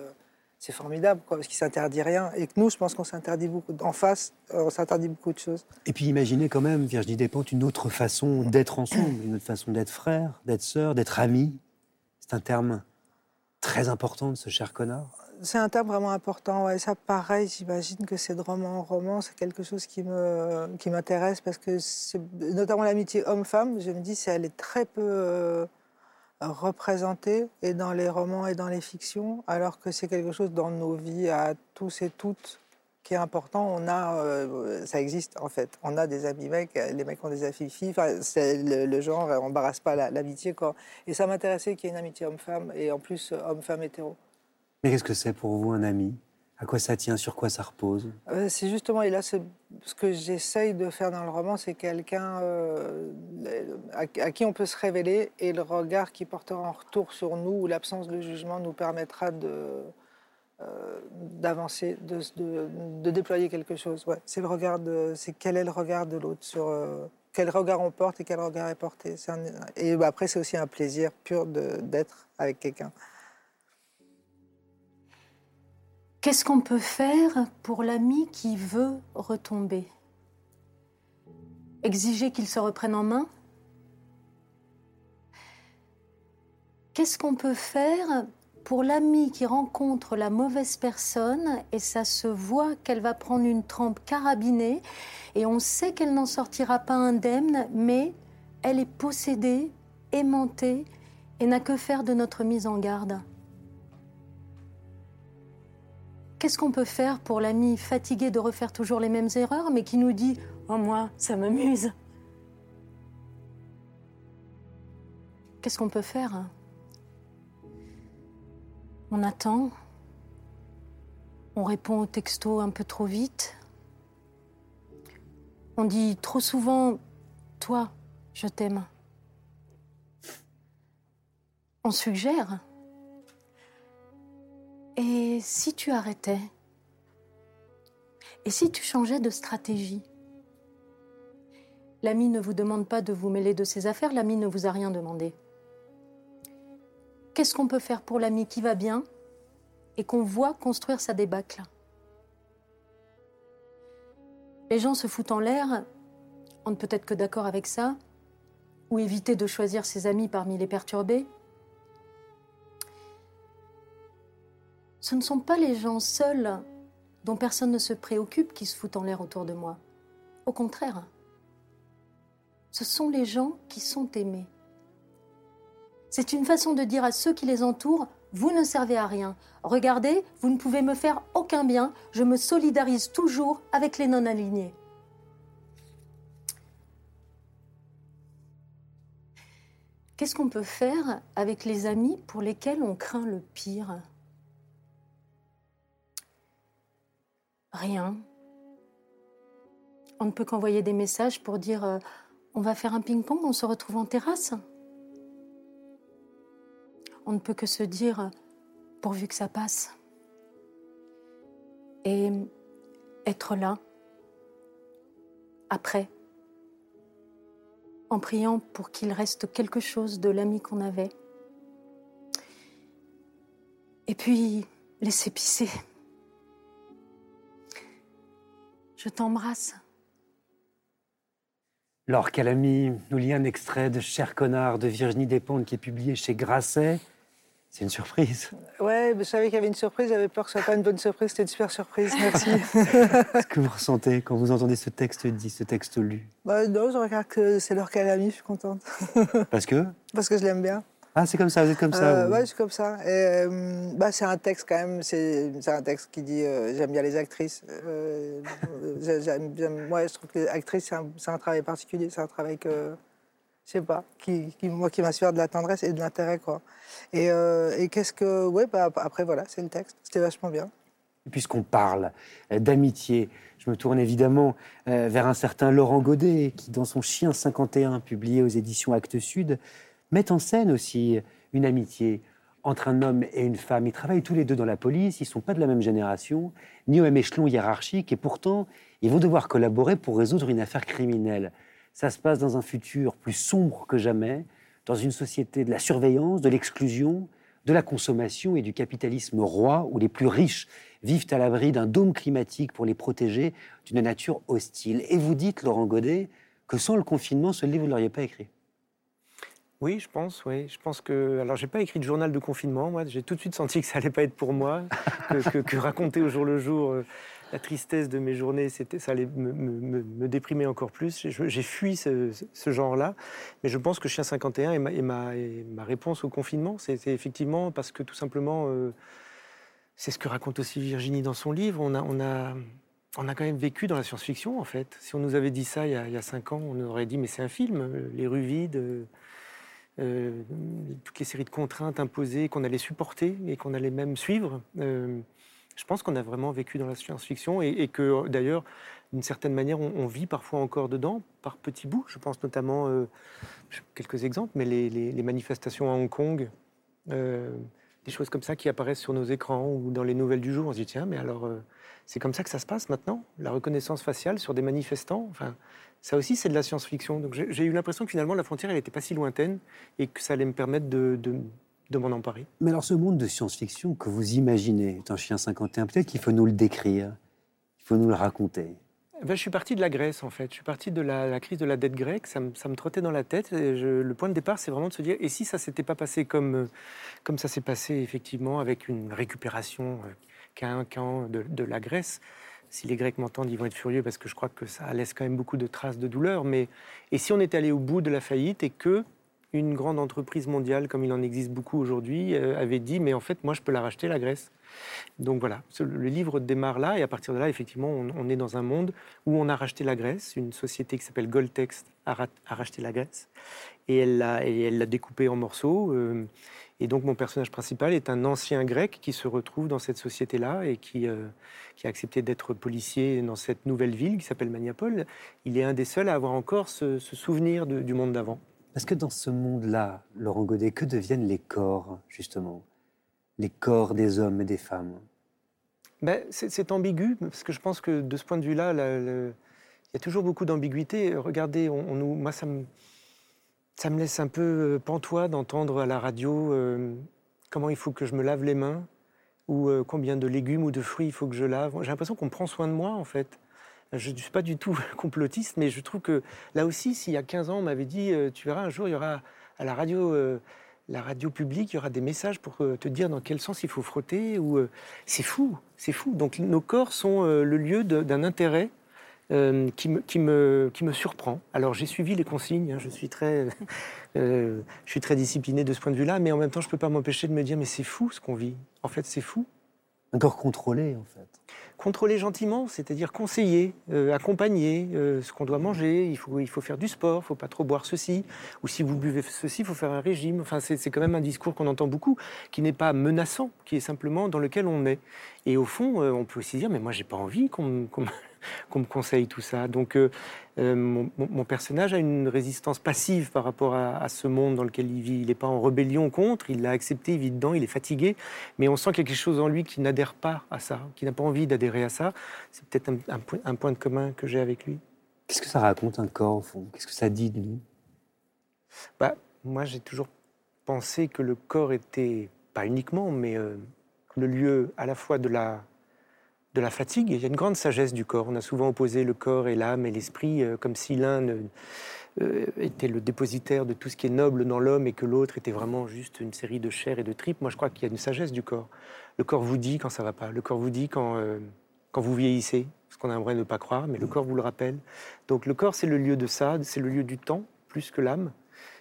c'est formidable, quoi, parce qu'il s'interdit rien. Et que nous, je pense qu'on s'interdit beaucoup. En face, euh, on s'interdit beaucoup de choses. Et puis imaginez quand même, Virginie Despentes, une autre façon d'être ensemble, une autre façon d'être frère, d'être sœur, d'être ami. C'est un terme très important de ce cher connard. C'est un terme vraiment important. Ouais. Ça, pareil, j'imagine que c'est de roman en roman, c'est quelque chose qui me qui m'intéresse parce que c'est notamment l'amitié homme-femme. Je me dis, c'est elle est très peu euh, représentée et dans les romans et dans les fictions, alors que c'est quelque chose dans nos vies à tous et toutes qui est important. On a, euh, ça existe en fait. On a des amis mecs, les mecs ont des amis filles. Enfin, c'est le, genre, on embarrasse pas l'amitié quoi. Et ça m'intéressait qu'il y ait une amitié homme-femme et en plus homme-femme hétéro. Mais qu'est-ce que c'est pour vous un ami? À quoi ça tient? Sur quoi ça repose? Euh, C'est justement, et là, ce que j'essaye de faire dans le roman, c'est quelqu'un euh, à, qui on peut se révéler et le regard qui portera en retour sur nous ou l'absence de jugement nous permettra de euh, d'avancer, de, de, déployer quelque chose. Ouais, c'est le regard c'est quel est le regard de l'autre sur quel regard on porte et quel regard est porté. et bah, après, c'est aussi un plaisir pur d'être avec quelqu'un. Qu'est-ce qu'on peut faire pour l'ami qui veut retomber? Exiger qu'il se reprenne en main? Qu'est-ce qu'on peut faire pour l'ami qui rencontre la mauvaise personne et ça se voit qu'elle va prendre une trempe carabinée et on sait qu'elle n'en sortira pas indemne, mais elle est possédée, aimantée et n'a que faire de notre mise en garde? Qu'est-ce qu'on peut faire pour l'ami fatigué de refaire toujours les mêmes erreurs, mais qui nous dit Oh, moi, ça m'amuse Qu'est-ce qu'on peut faire? On attend. On répond au texto un peu trop vite. On dit trop souvent Toi, je t'aime. On suggère. Et si tu arrêtais? Et si tu changeais de stratégie? L'ami ne vous demande pas de vous mêler de ses affaires, l'ami ne vous a rien demandé. Qu'est-ce qu'on peut faire pour l'ami qui va bien et qu'on voit construire sa débâcle? Les gens se foutent en l'air, on ne peut être que d'accord avec ça, ou éviter de choisir ses amis parmi les perturbés. Ce ne sont pas les gens seuls dont personne ne se préoccupe qui se foutent en l'air autour de moi. Au contraire, ce sont les gens qui sont aimés. C'est une façon de dire à ceux qui les entourent, vous ne servez à rien. Regardez, vous ne pouvez me faire aucun bien, je me solidarise toujours avec les non-alignés. Qu'est-ce qu'on peut faire avec les amis pour lesquels on craint le pire? Rien. On ne peut qu'envoyer des messages pour dire euh, on va faire un ping-pong, on se retrouve en terrasse. On ne peut que se dire euh, pourvu que ça passe. Et être là, après, en priant pour qu'il reste quelque chose de l'ami qu'on avait. Et puis, laisser pisser. Je t'embrasse. Laure Calamy nous lit un extrait de Cher connard de Virginie Despentes qui est publié chez Grasset. C'est une surprise. Ouais, je savais qu'il y avait une surprise, j'avais peur que ce soit pas une bonne surprise, c'était une super surprise, merci. [LAUGHS] Qu'est-ce que vous ressentez quand vous entendez ce texte dit, ce texte lu? Bah, Non, je regarde que c'est Laure Calamy, je suis contente. Parce que? Parce que je l'aime bien. Ah, c'est comme ça, vous êtes comme ça euh, Ouais, je suis comme ça. Et, euh, bah, c'est un texte quand même, c'est, un texte qui dit euh, j'aime bien les actrices. Euh, j'aime, je trouve que les actrices, c'est un, travail particulier, c'est un travail que je sais pas, qui, moi qui m'inspire de la tendresse et de l'intérêt quoi. Et, et qu'est-ce que, ouais, bah, après voilà, c'est le texte. C'était vachement bien. Puisqu'on parle d'amitié, je me tourne évidemment vers un certain Laurent Godet qui, dans son Chien 51, publié aux éditions Actes Sud, mettent en scène aussi une amitié entre un homme et une femme. Ils travaillent tous les deux dans la police, ils ne sont pas de la même génération, ni au même échelon hiérarchique, et pourtant, ils vont devoir collaborer pour résoudre une affaire criminelle. Ça se passe dans un futur plus sombre que jamais, dans une société de la surveillance, de l'exclusion, de la consommation et du capitalisme roi, où les plus riches vivent à l'abri d'un dôme climatique pour les protéger d'une nature hostile. Et vous dites, Laurent Godet, que sans le confinement, ce livre, vous ne l'auriez pas écrit. Oui, je pense, oui. Je pense que. Alors, j'ai pas écrit de journal de confinement, moi. J'ai tout de suite senti que ça allait pas être pour moi, [LAUGHS] que, raconter au jour le jour euh, la tristesse de mes journées, c'était, ça allait me, déprimer encore plus. J'ai fui ce, genre-là. Mais je pense que Chien 51 est ma, ma, réponse au confinement. C'est effectivement parce que tout simplement, euh, c'est ce que raconte aussi Virginie dans son livre. On a. On a on a quand même vécu dans la science-fiction, en fait. Si on nous avait dit ça il y, a, il y a cinq ans, on aurait dit mais c'est un film, euh, les rues vides, euh, toutes les séries de contraintes imposées qu'on allait supporter et qu'on allait même suivre. Euh, je pense qu'on a vraiment vécu dans la science-fiction et, que d'ailleurs, d'une certaine manière, on, vit parfois encore dedans, par petits bouts. Je pense notamment, euh, quelques exemples, mais les, manifestations à Hong Kong, des choses comme ça qui apparaissent sur nos écrans ou dans les nouvelles du jour. On se dit, tiens, mais alors, c'est comme ça que ça se passe maintenant La reconnaissance faciale sur des manifestants enfin, ça aussi, c'est de la science-fiction. Donc j'ai eu l'impression que finalement, la frontière, elle n'était pas si lointaine et que ça allait me permettre de, de, m'en emparer. Mais alors, ce monde de science-fiction que vous imaginez, un chien 51, peut-être qu'il faut nous le décrire, il faut nous le raconter. Eh ben, je suis parti de la Grèce, en fait. Je suis parti de la, crise de la dette grecque. Ça me, ça me trottait dans la tête. le point de départ, c'est vraiment de se dire et si ça s'était pas passé comme, comme ça s'est passé, effectivement, avec une récupération euh, qu'un de, de la Grèce si les Grecs m'entendent, ils vont être furieux parce que je crois que ça laisse quand même beaucoup de traces de douleur. Mais et si on est allé au bout de la faillite et que une grande entreprise mondiale, comme il en existe beaucoup aujourd'hui, euh, avait dit mais en fait moi je peux la racheter la Grèce. Donc voilà, le livre démarre là et à partir de là effectivement on, est dans un monde où on a racheté la Grèce, une société qui s'appelle Goldtex a, racheté la Grèce et elle l'a découpée en morceaux. Euh, et donc mon personnage principal est un ancien grec qui se retrouve dans cette société-là et qui, euh, qui a accepté d'être policier dans cette nouvelle ville qui s'appelle Maniapole. Il est un des seuls à avoir encore ce, souvenir du monde d'avant. Parce que dans ce monde-là, Laurent Godet, que deviennent les corps, justement? Les corps des hommes et des femmes? Ben, C'est ambigu, parce que je pense que de ce point de vue-là, il y a toujours beaucoup d'ambiguïté. Regardez, on, nous, moi, ça me ça me laisse un peu euh, pantois d'entendre à la radio euh, comment il faut que je me lave les mains ou euh, combien de légumes ou de fruits il faut que je lave. J'ai l'impression qu'on prend soin de moi en fait. Je ne suis pas du tout [LAUGHS] complotiste, mais je trouve que là aussi, s'il y a 15 ans, on m'avait dit, tu verras, un jour, il y aura à la radio, la radio publique, il y aura des messages pour te dire dans quel sens il faut frotter. Ou c'est fou, c'est fou. Donc nos corps sont le lieu d'un intérêt euh, qui, me, qui, me, qui me surprend. Alors j'ai suivi les consignes, hein, je, suis très, euh, je suis très discipliné de ce point de vue-là, mais en même temps je ne peux pas m'empêcher de me dire mais c'est fou ce qu'on vit. En fait c'est fou. Un corps contrôlé en fait. Contrôler gentiment, c'est-à-dire conseiller, euh, accompagner ce qu'on doit manger. Il faut, il faut faire du sport, il ne faut pas trop boire ceci. Ou si vous buvez ceci, il faut faire un régime. Enfin, c'est quand même un discours qu'on entend beaucoup, qui n'est pas menaçant, qui est simplement dans lequel on est. Et au fond, on peut aussi dire, mais moi, j'ai pas envie qu'on qu'on me conseille tout ça. Donc euh, euh, mon, personnage a une résistance passive par rapport à, ce monde dans lequel il vit. Il n'est pas en rébellion contre, il l'a accepté, il vit dedans, il est fatigué, mais on sent qu'il y a quelque chose en lui qui n'adhère pas à ça, qui n'a pas envie d'adhérer à ça. C'est peut-être un, un, point de commun que j'ai avec lui. Qu'est-ce que ça raconte un corps au fond? Qu'est-ce que ça dit de lui? Bah, Moi j'ai toujours pensé que le corps était, pas uniquement, mais euh, le lieu à la fois de la de la fatigue. Il y a une grande sagesse du corps. On a souvent opposé le corps et l'âme et l'esprit euh, comme si l'un euh, était le dépositaire de tout ce qui est noble dans l'homme et que l'autre était vraiment juste une série de chair et de tripes. Moi, je crois qu'il y a une sagesse du corps. Le corps vous dit quand ça va pas. Le corps vous dit quand, euh, quand vous vieillissez, ce qu'on aimerait ne pas croire, mais le corps vous le rappelle. Donc le corps, c'est le lieu de ça, c'est le lieu du temps, plus que l'âme.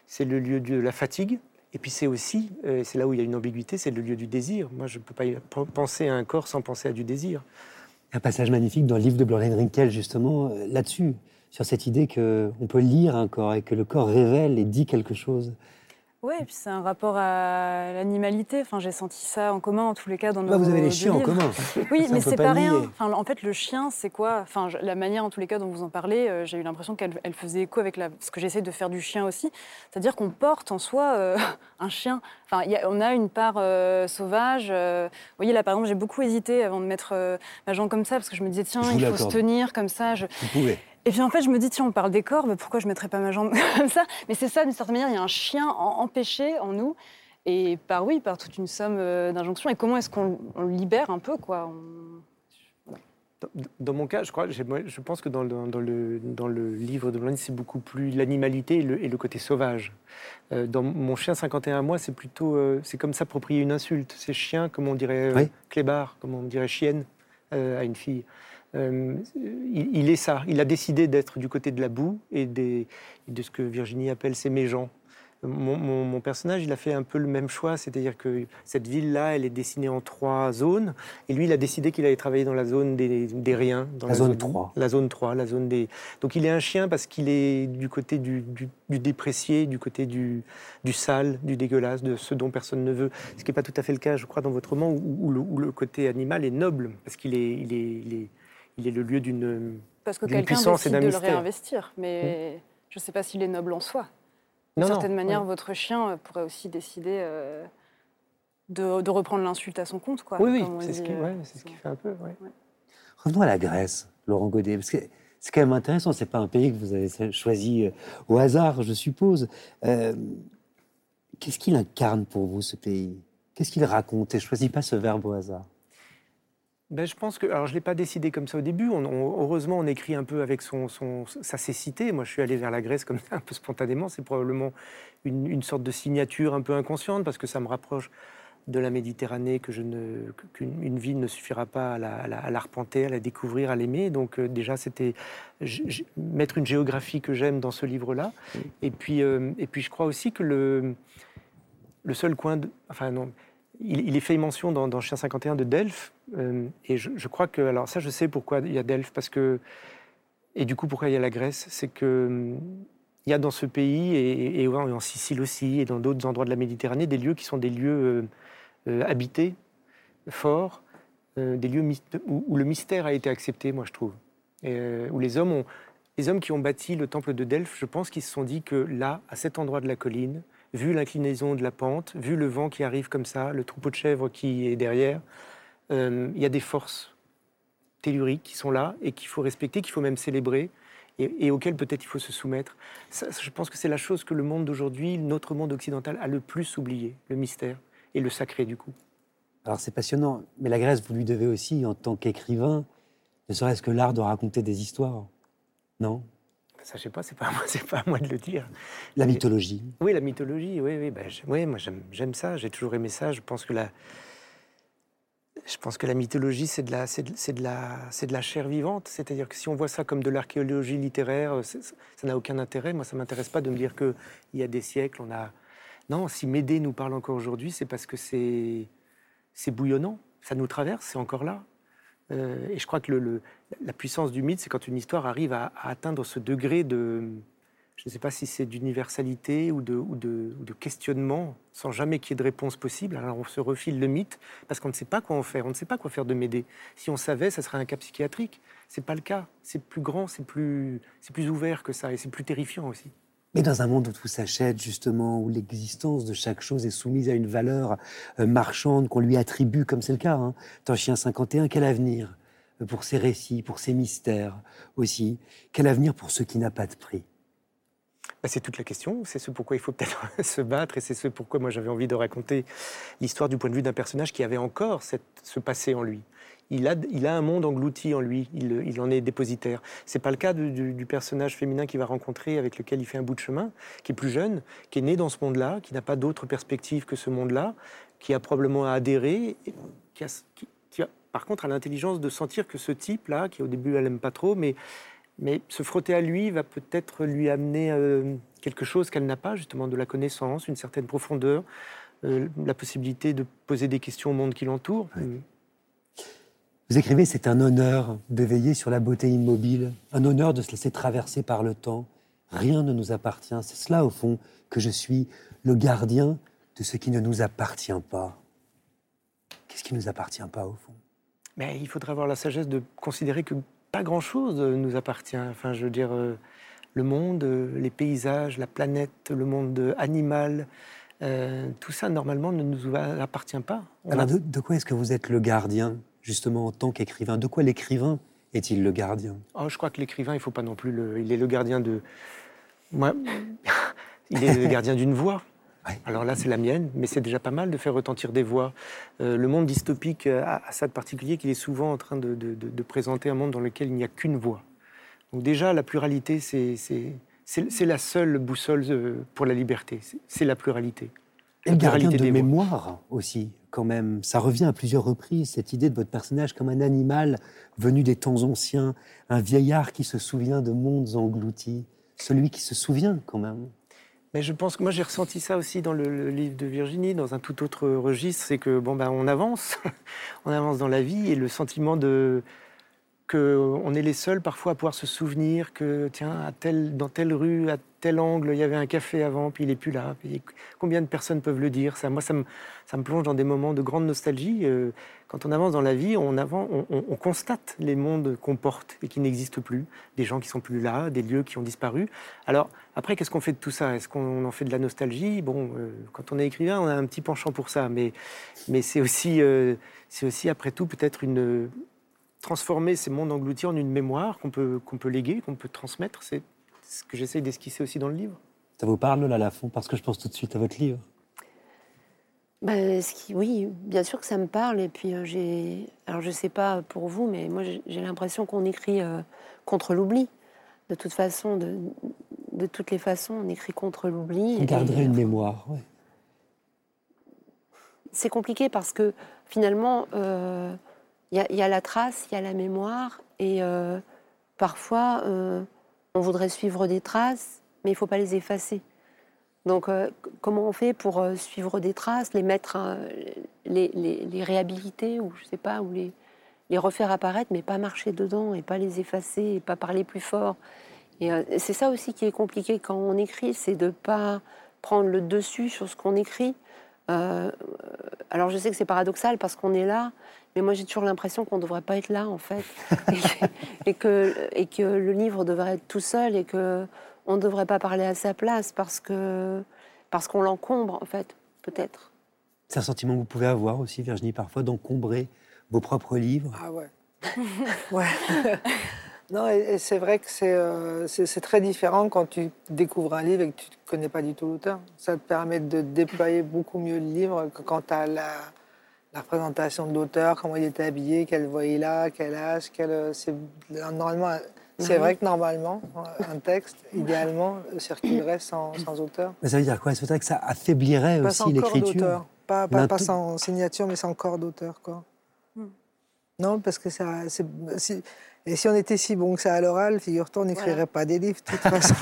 C'est le lieu de la fatigue, et puis c'est aussi, euh, c'est là où il y a une ambiguïté, c'est le lieu du désir. Moi, je ne peux pas penser à un corps sans penser à du désir. Un passage magnifique dans le livre de Blorine Rinkel, justement, euh, là-dessus, sur cette idée qu'on peut lire un corps et que le corps révèle et dit quelque chose. Oui, et puis c'est un rapport à l'animalité. Enfin, j'ai senti ça en commun, en tous les cas, dans nos. vous avez les chiens en commun. [LAUGHS] Oui, mais c'est pas, rien. Enfin, en fait, le chien, c'est quoi? Enfin, la manière, en tous les cas, dont vous en parlez, euh, j'ai eu l'impression qu'elle faisait écho avec la... ce que j'essaie de faire du chien aussi. C'est-à-dire qu'on porte en soi euh, [LAUGHS] un chien. Enfin, on a une part euh, sauvage. vous voyez, là, par exemple, j'ai beaucoup hésité avant de mettre ma jambe comme ça, parce que je me disais, tiens, il faut se tenir comme ça. Je... Vous pouvez. Et puis en fait, je me dis, tiens, on parle des corps, mais pourquoi je ne mettrais pas ma jambe [LAUGHS] comme ça? Mais c'est ça, d'une certaine manière, il y a un chien empêché en nous. Et par oui, par toute une somme euh, d'injonctions. Et comment est-ce qu'on le libère un peu, quoi? Dans, mon cas, je crois, je pense que dans le, dans le, dans le livre de Blondine, c'est beaucoup plus l'animalité et le, côté sauvage. Euh, dans mon chien 51 mois, c'est plutôt, euh, c'est comme s'approprier une insulte. C'est chien, comme on dirait clébard, comme on dirait chienne à une fille. Euh, il, est ça. Il a décidé d'être du côté de la boue et de ce que Virginie appelle ses mégeants. Mon, personnage, il a fait un peu le même choix, c'est-à-dire que cette ville-là, elle est dessinée en trois zones, et lui, il a décidé qu'il allait travailler dans la zone des, riens. Dans la, zone, 3. La zone 3, la zone des... Donc il est un chien parce qu'il est du côté du, déprécié, du côté du, sale, du dégueulasse, de ce dont personne ne veut. Ce qui n'est pas tout à fait le cas, je crois, dans votre roman, où, le, côté animal est noble, parce qu'il est, il est il est le lieu d'une Parce que quelqu'un décide de le réinvestir, mais hmm. je ne sais pas s'il est noble en soi. D'une certaine manière, votre chien euh, pourrait aussi décider euh, de, reprendre l'insulte à son compte. Quoi, oui, oui, c'est ce qu'il euh, fait un peu. Revenons à la Grèce, Laurent Godet, parce que c'est quand même intéressant. C'est pas un pays que vous avez choisi au hasard, je suppose. Qu'est-ce qu'il incarne pour vous, ce pays? Qu'est-ce qu'il raconte? Et je choisis pas ce verbe au hasard? Ben, je pense que, alors je ne l'ai pas décidé comme ça au début. heureusement, on écrit un peu avec son, sa cécité. Moi, je suis allé vers la Grèce comme ça, [LAUGHS] un peu spontanément. C'est probablement une, sorte de signature un peu inconsciente parce que ça me rapproche de la Méditerranée que je ne qu'une vie ne suffira pas à l'arpenter, à, la découvrir, à l'aimer. Donc euh, déjà, c'était mettre une géographie que j'aime dans ce livre-là. Et puis euh, et puis je crois aussi que le le seul coin de, enfin non il, est fait mention dans, dans Chien 51 de Delphes, euh, et je, crois que, alors ça je sais pourquoi il y a Delphes, parce que, et du coup pourquoi il y a la Grèce, c'est que il y a dans ce pays, et, en Sicile aussi, et dans d'autres endroits de la Méditerranée, des lieux qui sont des lieux euh, euh, habités, forts, des lieux où, le mystère a été accepté, moi je trouve, où les hommes ont, les hommes qui ont bâti le temple de Delphes, je pense qu'ils se sont dit que là, à cet endroit de la colline, vu l'inclinaison de la pente, vu le vent qui arrive comme ça, le troupeau de chèvres qui est derrière, euh, il y a des forces telluriques qui sont là et qu'il faut respecter, qu'il faut même célébrer et, auxquelles peut-être il faut se soumettre. je pense que c'est la chose que le monde d'aujourd'hui, notre monde occidental, a le plus oublié, le mystère et le sacré du coup. Alors c'est passionnant, mais la Grèce, vous lui devez aussi, en tant qu'écrivain, ne serait-ce que l'art de raconter des histoires, non? Ça, je sais pas, c'est pas, [LAUGHS] pas à moi de le dire. La mythologie. Oui, la mythologie, oui, oui. Ben, oui moi, j'aime ça, j'ai toujours aimé ça. Je pense que la, Je pense que la mythologie, c'est de la, c'est de, de, la, c'est de la chair vivante. C'est-à-dire que si on voit ça comme de l'archéologie littéraire, ça n'a aucun intérêt. Moi, ça m'intéresse pas de me dire qu'il y a des siècles, on a. Non, si Médée nous parle encore aujourd'hui, c'est parce que c'est, c'est bouillonnant. Ça nous traverse, c'est encore là. Euh, et je crois que la puissance du mythe, c'est quand une histoire arrive à, atteindre ce degré de, je ne sais pas si c'est d'universalité ou de, questionnement, sans jamais qu'il y ait de réponse possible. Alors on se refile le mythe parce qu'on ne sait pas quoi en faire. On ne sait pas quoi faire de Médée. Si on savait, ça serait un cas psychiatrique. C'est pas le cas. C'est plus grand, c'est plus, c'est plus ouvert que ça, et c'est plus terrifiant aussi. Mais dans un monde où tout s'achète, justement, où l'existence de chaque chose est soumise à une valeur euh, marchande qu'on lui attribue, comme c'est le cas, hein, dans Chien 51, quel avenir pour ces récits, pour ces mystères aussi? Quel avenir pour ce qui n'a pas de prix? Bah, c'est toute la question, c'est ce pourquoi il faut peut-être [LAUGHS] se battre et c'est ce pourquoi moi j'avais envie de raconter l'histoire du point de vue d'un personnage qui avait encore ce passé en lui. Il a, il a un monde englouti en lui, il, il en est dépositaire. C'est pas le cas du, du, personnage féminin qu'il va rencontrer, avec lequel il fait un bout de chemin, qui est plus jeune, qui est né dans ce monde-là, qui n'a pas d'autre perspective que ce monde-là, qui a probablement adhéré, qui a, qui, qui a par contre a l'intelligence de sentir que ce type-là, qui au début elle aime pas trop, mais mais se frotter à lui va peut-être lui amener euh, quelque chose qu'elle n'a pas, justement de la connaissance, une certaine profondeur, euh, la possibilité de poser des questions au monde qui l'entoure. Oui. Vous écrivez, c'est un honneur de veiller sur la beauté immobile, un honneur de se laisser traverser par le temps. Rien ne nous appartient. C'est cela, au fond, que je suis le gardien de ce qui ne nous appartient pas. Qu'est-ce qui ne nous appartient pas, au fond? Mais il faudrait avoir la sagesse de considérer que pas grand-chose nous appartient. Enfin, je veux dire, euh, le monde, euh, les paysages, la planète, le monde animal, euh, tout ça, normalement, ne nous appartient pas. On Alors, a... de, de, quoi est-ce que vous êtes le gardien, justement, en tant qu'écrivain De quoi l'écrivain est-il le gardien? Oh, Je crois que l'écrivain, il ne faut pas non plus... Le... Il est le gardien de... [LAUGHS] Il est le gardien d'une voix. [LAUGHS] Ouais. Alors là, c'est la mienne, mais c'est déjà pas mal de faire retentir des voix. Euh, le monde dystopique a, a, ça de particulier qu'il est souvent en train de, de, de, présenter un monde dans lequel il n'y a qu'une voix. Donc déjà, la pluralité, c'est la seule boussole euh, pour la liberté. C'est la pluralité. Et le gardien de mémoire aussi, quand même. Ça revient à plusieurs reprises, cette idée de votre personnage comme un animal venu des temps anciens, un vieillard qui se souvient de mondes engloutis, celui qui se souvient quand même. Mais je pense que moi j'ai ressenti ça aussi dans le, le, livre de Virginie, dans un tout autre registre, c'est que bon ben on avance, [LAUGHS] on avance dans la vie et le sentiment de qu'on est les seuls parfois à pouvoir se souvenir que tiens dans telle rue, à tel angle, il y avait un café avant, puis il est plus là. Combien de personnes peuvent le dire? Ça Moi ça me, ça me plonge dans des moments de grande nostalgie. Euh, quand on avance dans la vie, on, avance, on, on, on constate les mondes qu'on porte et qui n'existent plus, des gens qui sont plus là, des lieux qui ont disparu. Alors après, qu'est-ce qu'on fait de tout ça? Est-ce qu'on en fait de la nostalgie? Bon, euh, quand on est écrivain, on a un petit penchant pour ça, mais, mais c'est aussi, euh, aussi, après tout, peut-être une. Transformer ces mondes engloutis en une mémoire qu'on peut, qu'on peut léguer, qu'on peut transmettre. C'est ce que j'essaye d'esquisser aussi dans le livre. Ça vous parle, là, Lafont Parce que je pense tout de suite à votre livre. Ben, ce qui, oui, bien sûr que ça me parle. Et puis, euh, j'ai. Alors, je sais pas pour vous, mais moi, j'ai l'impression qu'on écrit euh, contre l'oubli. De toute façon, de, de toutes les façons, on écrit contre l'oubli. On garderait et, une mémoire, oui. C'est compliqué parce que finalement, il y, a la trace, il y a la mémoire, et euh, parfois, euh, on voudrait suivre des traces, mais il ne faut pas les effacer. Donc, euh, comment on fait pour suivre des traces, les mettre, euh, les, réhabiliter, ou je sais pas, ou les, refaire apparaître, mais pas marcher dedans, et pas les effacer, et pas parler plus fort. Et c'est ça aussi qui est compliqué quand on écrit, c'est de pas prendre le dessus sur ce qu'on écrit. Alors je sais que c'est paradoxal parce qu'on est là, mais moi j'ai toujours l'impression qu'on ne devrait pas être là en fait, [LAUGHS] et, et, que, et que le livre devrait être tout seul et que on ne devrait pas parler à sa place parce que parce qu'on l'encombre en fait, peut-être. C'est un sentiment que vous pouvez avoir aussi, Virginie, parfois d'encombrer vos propres livres. Ah ouais. [LAUGHS] ouais. Non, et, et c'est vrai que euh, c'est très différent quand tu découvres un livre et que tu ne connais pas du tout l'auteur. Ça te permet de déployer beaucoup mieux le livre que quand tu as la, la, représentation de l'auteur, comment il était habillé, quelle voix il a, quel âge. Quel, normalement, c'est vrai que normalement, un texte, idéalement, circulerait sans, sans, auteur. Mais ça veut dire quoi? Ça veut dire que ça affaiblirait pas aussi l'écriture? Pas, pas, pas, sans signature, mais sans corps d'auteur. quoi. Non, parce que ça. c'est- si- et si on était si bon que ça à l'oral, figure-toi, on n'écrirait Voilà. pas des livres, de toute [LAUGHS] façon.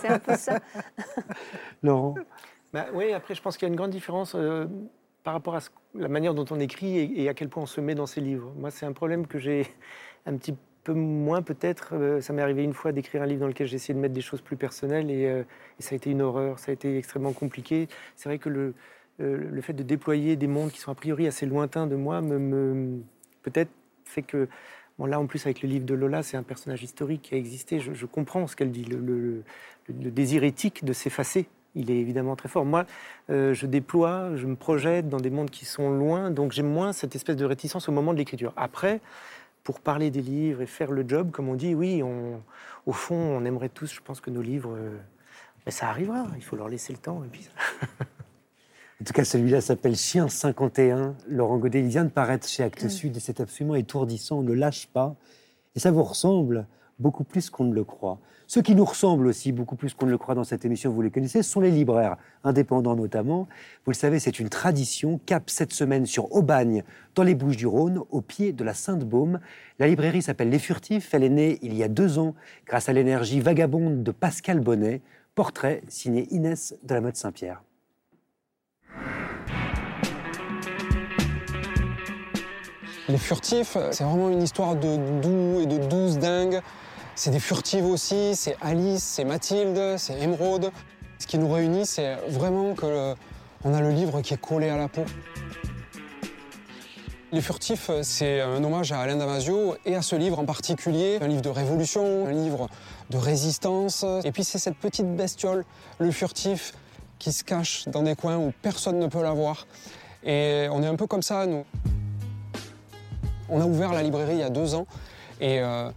C'est un peu ça. [LAUGHS] Laurent Bah, oui, après, je pense qu'il y a une grande différence euh, par rapport à la manière dont on écrit et, à quel point on se met dans ses livres. Moi, c'est un problème que j'ai [LAUGHS] un petit peu moins, peut-être. Euh, ça m'est arrivé une fois d'écrire un livre dans lequel j'ai essayé de mettre des choses plus personnelles et, euh, ça a été une horreur, ça a été extrêmement compliqué. C'est vrai que le, euh, le fait de déployer des mondes qui sont a priori assez lointains de moi, me, peut-être fait que. Là, en plus, avec le livre de Lola, c'est un personnage historique qui a existé. Je, comprends ce qu'elle dit. Le désir éthique de s'effacer, il est évidemment très fort. Moi, euh, je déploie, je me projette dans des mondes qui sont loin, donc j'ai moins cette espèce de réticence au moment de l'écriture. Après, pour parler des livres et faire le job, comme on dit, oui, on, au fond, on aimerait tous, je pense que nos livres, euh, mais ça arrivera, il faut leur laisser le temps. Et puis ça- [LAUGHS] En tout cas, celui-là s'appelle Chien 51. Laurent Godet, il vient de paraître chez Actes Sud et c'est absolument étourdissant. On ne lâche pas. Et ça vous ressemble beaucoup plus qu'on ne le croit. Ceux qui nous ressemblent aussi beaucoup plus qu'on ne le croit dans cette émission, vous les connaissez, sont les libraires, indépendants notamment. Vous le savez, c'est une tradition. Cap cette semaine sur Aubagne, dans les Bouches-du-Rhône, au pied de la Sainte-Baume. La librairie s'appelle Les Furtifs. Elle est née il y a deux ans grâce à l'énergie vagabonde de Pascal Bonnet. Portrait signé Inès de la Mode Saint-Pierre. Les furtifs, c'est vraiment une histoire de doux et de douce dingue. C'est des furtives aussi, c'est Alice, c'est Mathilde, c'est Émeraude. Ce qui nous réunit, c'est vraiment que le- on a le livre qui est collé à la peau. Les furtifs, c'est un hommage à Alain Damasio et à ce livre en particulier, un livre de révolution, un livre de résistance. Et puis c'est cette petite bestiole, le furtif, qui se cache dans des coins où personne ne peut la voir. Et on est un peu comme ça, nous. On a ouvert la librairie il y a deux ans et euh,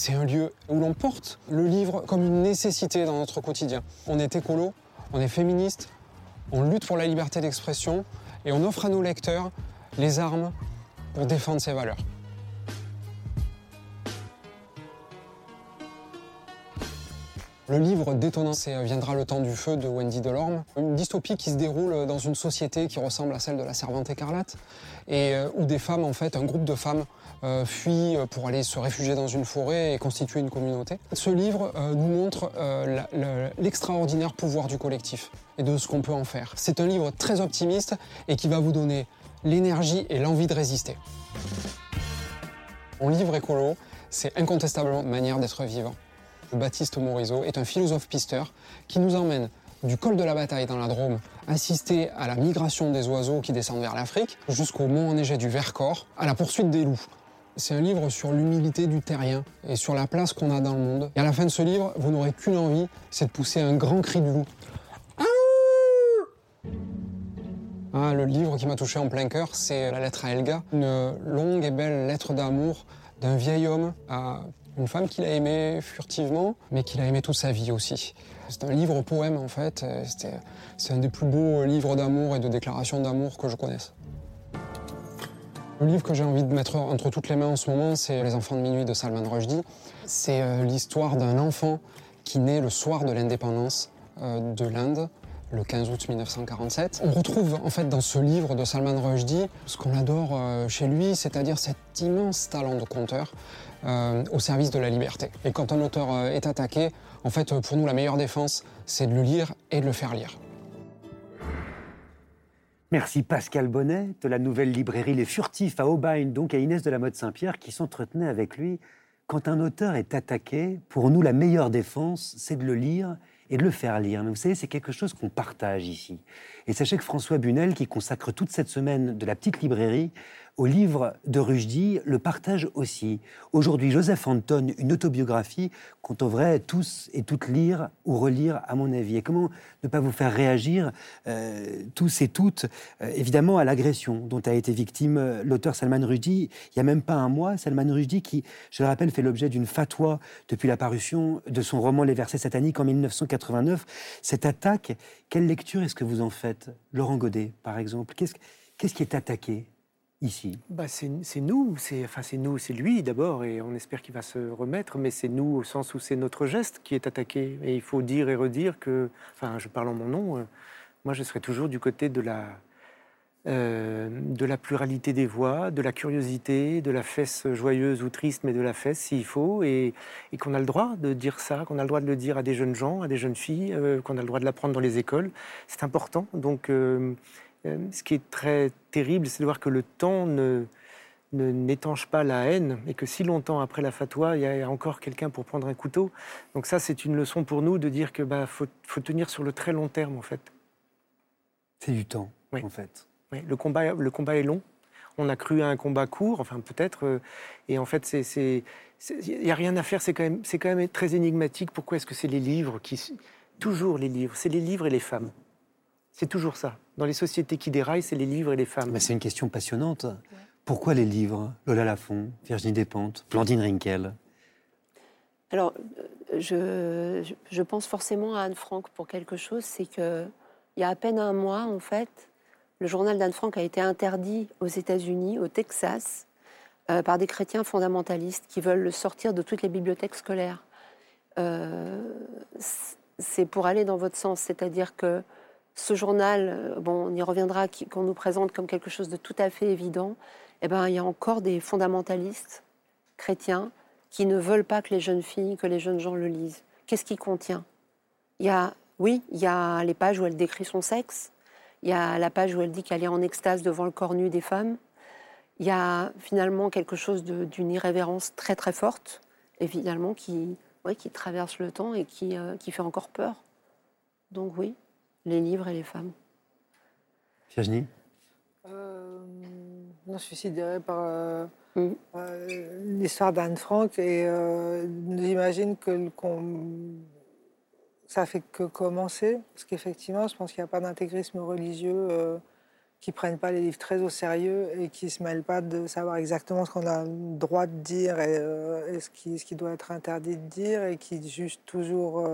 c'est un lieu où l'on porte le livre comme une nécessité dans notre quotidien. On est écolo, on est féministe, on lutte pour la liberté d'expression et on offre à nos lecteurs les armes pour défendre ces valeurs. Le livre détonnant, c'est euh, Viendra le temps du feu de Wendy Delorme, une dystopie qui se déroule dans une société qui ressemble à celle de la Servante écarlate et euh, où des femmes, en fait, un groupe de femmes euh, fuient euh, pour aller se réfugier dans une forêt et constituer une communauté. Ce livre euh, nous montre l'extraordinaire pouvoir du collectif et de ce qu'on peut en faire. C'est un livre très optimiste et qui va vous donner l'énergie et l'envie de résister. Mon livre écolo, c'est incontestablement une manière d'être vivant. Baptiste Morisot est un philosophe pisteur qui nous emmène du col de la bataille dans la Drôme, assister à la migration des oiseaux qui descendent vers l'Afrique, jusqu'au mont enneigé du Vercors, à la poursuite des loups. C'est un livre sur l'humilité du terrien et sur la place qu'on a dans le monde. Et à la fin de ce livre, vous n'aurez qu'une envie, c'est de pousser un grand cri de loup. Ah, le livre qui m'a touché en plein cœur, c'est La lettre à Elga, une longue et belle lettre d'amour d'un vieil homme à une femme qu'il a aimée furtivement, mais qu'il a aimé toute sa vie aussi. C'est un livre poème en fait, c'est un des plus beaux livres d'amour et de déclarations d'amour que je connaisse. Le livre que j'ai envie de mettre entre toutes les mains en ce moment, c'est Les enfants de minuit de Salman Rushdie. C'est euh, l'histoire d'un enfant qui naît le soir de l'indépendance euh, de l'Inde, le 15 août 1947. On retrouve en fait dans ce livre de Salman Rushdie ce qu'on adore euh, chez lui, c'est-à-dire cet immense talent de conteur au service de la liberté. Et quand un auteur est attaqué, en fait, pour nous, la meilleure défense, c'est de le lire et de le faire lire. Merci Pascal Bonnet de la nouvelle librairie Les Furtifs à Aubagne, donc à Inès de la Mode Saint-Pierre, qui s'entretenait avec lui. Quand un auteur est attaqué, pour nous, la meilleure défense, c'est de le lire et de le faire lire. Vous savez, c'est quelque chose qu'on partage ici. Et sachez que François Bunel, qui consacre toute cette semaine de la petite librairie au livre de Rushdie, le partage aussi. Aujourd'hui, Joseph Anton, une autobiographie qu'on devrait tous et toutes lire ou relire, à mon avis. Et comment ne pas vous faire réagir, euh, tous et toutes, euh, évidemment, à l'agression dont a été victime euh, l'auteur Salman Rushdie il n'y a même pas un mois. Salman Rushdie, qui, je le rappelle, fait l'objet d'une fatwa depuis la parution de son roman Les versets sataniques en 1989. Cette attaque, quelle lecture est-ce que vous en faites? Laurent Godet, par exemple. Qu'est-ce qu'est-ce qui est attaqué? Bah, c'est nous, c'est lui d'abord, et on espère qu'il va se remettre, mais c'est nous au sens où c'est notre geste qui est attaqué. Et il faut dire et redire que, enfin, je parle en mon nom, euh, moi je serai toujours du côté de la, de la pluralité des voix, de la curiosité, de la fesse joyeuse ou triste, mais de la fesse s'il faut, et, qu'on a le droit de dire ça, qu'on a le droit de le dire à des jeunes gens, à des jeunes filles, qu'on a le droit de l'apprendre dans les écoles. C'est important. Donc, ce qui est très terrible, c'est de voir que le temps ne, n'étanche pas la haine et que si longtemps après la fatwa, il y a encore quelqu'un pour prendre un couteau. Donc ça, c'est une leçon pour nous de dire que bah faut, tenir sur le très long terme en fait. C'est du temps en fait. Oui, le combat, le combat est long. On a cru à un combat court, enfin peut-être, euh, et en fait, c'est, il n'y a rien à faire. C'est quand même, c'est quand même très énigmatique. Pourquoi est-ce que c'est les livres qui, toujours les livres, c'est les livres et les femmes. C'est toujours ça. Dans les sociétés qui déraillent, c'est les livres et les femmes. Mais c'est une question passionnante. Pourquoi les livres? Lola Lafont, Virginie Despentes, Blandine Rinkel Alors, je, je, pense forcément à Anne Frank pour quelque chose, c'est que il y a à peine un mois, en fait, le journal d'Anne Frank a été interdit aux États-Unis, au Texas, euh, par des chrétiens fondamentalistes qui veulent le sortir de toutes les bibliothèques scolaires. Euh, c'est pour aller dans votre sens, c'est-à-dire que ce journal, euh, bon, on y reviendra, qu'on nous présente comme quelque chose de tout à fait évident, eh ben, il y a encore des fondamentalistes chrétiens qui ne veulent pas que les jeunes filles, que les jeunes gens le lisent. Qu'est-ce qu'il contient? Il y a, oui, il y a les pages où elle décrit son sexe. Il y a la page où elle dit qu'elle est en extase devant le corps nu des femmes. Il y a finalement quelque chose d'une irrévérence très très forte, et finalement qui, qui traverse le temps et qui, euh, qui fait encore peur. Donc oui, les livres et les femmes. Virginie je suis sidérée par euh, mm. euh, l'histoire d'Anne Frank et euh, j'imagine que ça fait que commencer, parce qu'effectivement, je pense qu'il n'y a pas d'intégrisme religieux qui prennent pas les livres très au sérieux et qui se mêlent pas de savoir exactement ce qu'on a le droit de dire et, ce, qui, ce, qui, doit être interdit de dire et qui jugent toujours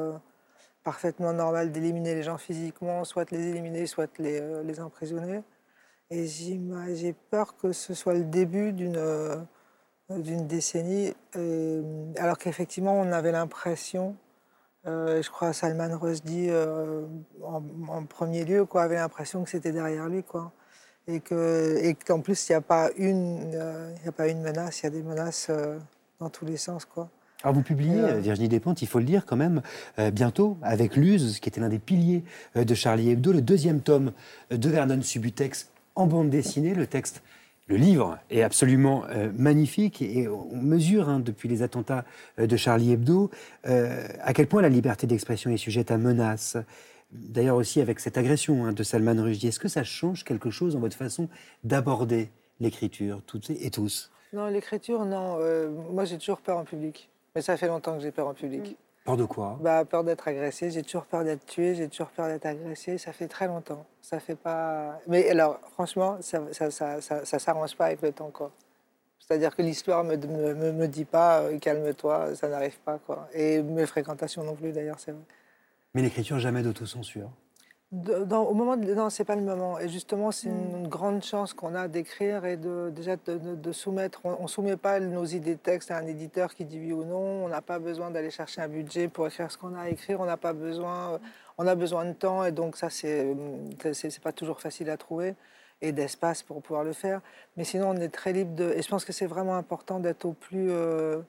parfaitement normal d'éliminer les gens physiquement, soit les éliminer, soit les, les emprisonner. Et j'ai peur que ce soit le début d'une euh, décennie, alors qu'effectivement on avait l'impression, euh, je crois Salman Rushdie euh, en, premier lieu, quoi, avait l'impression que c'était derrière lui, quoi, et que et qu'en plus il n'y a pas une, a pas une menace, il y a des menaces dans tous les sens, quoi. Alors vous publiez, Virginie Despentes, il faut le dire quand même, bientôt, avec Luz, qui était l'un des piliers de Charlie Hebdo, le deuxième tome de Vernon Subutex en bande dessinée. Le texte, le livre est absolument euh, magnifique et on mesure hein, depuis les attentats euh, de Charlie Hebdo euh, à quel point la liberté d'expression est sujette à menace. D'ailleurs aussi avec cette agression hein, de Salman Rushdie. Est-ce que ça change quelque chose dans votre façon d'aborder l'écriture, toutes et tous? Non, l'écriture, non. moi, j'ai toujours peur en public. Mais ça fait longtemps que j'ai peur en public. Peur de quoi? Bah, Peur d'être agressé. J'ai toujours peur d'être tué. J'ai toujours peur d'être agressé. Ça fait très longtemps. Ça fait pas. Mais alors, franchement, ça ça, ça, ça, s'arrange pas avec le temps, quoi. C'est-à-dire que l'histoire me, me, me, dit pas euh, calme-toi, ça n'arrive pas, quoi. Et mes fréquentations non plus, d'ailleurs, c'est vrai. Mais l'écriture, jamais d'autocensure au moment de, non, c'est pas le moment. Et justement, c'est une, mm. grande chance qu'on a d'écrire et de déjà de, soumettre. On, ne soumet pas nos idées de texte à un éditeur qui dit oui ou non. On n'a pas besoin d'aller chercher un budget pour écrire ce qu'on a à écrire. On n'a pas besoin. Euh, on a besoin de temps et donc ça c'est c'est pas toujours facile à trouver et d'espace pour pouvoir le faire. Mais sinon, on est très libre de. Et je pense que c'est vraiment important d'être au plus euh,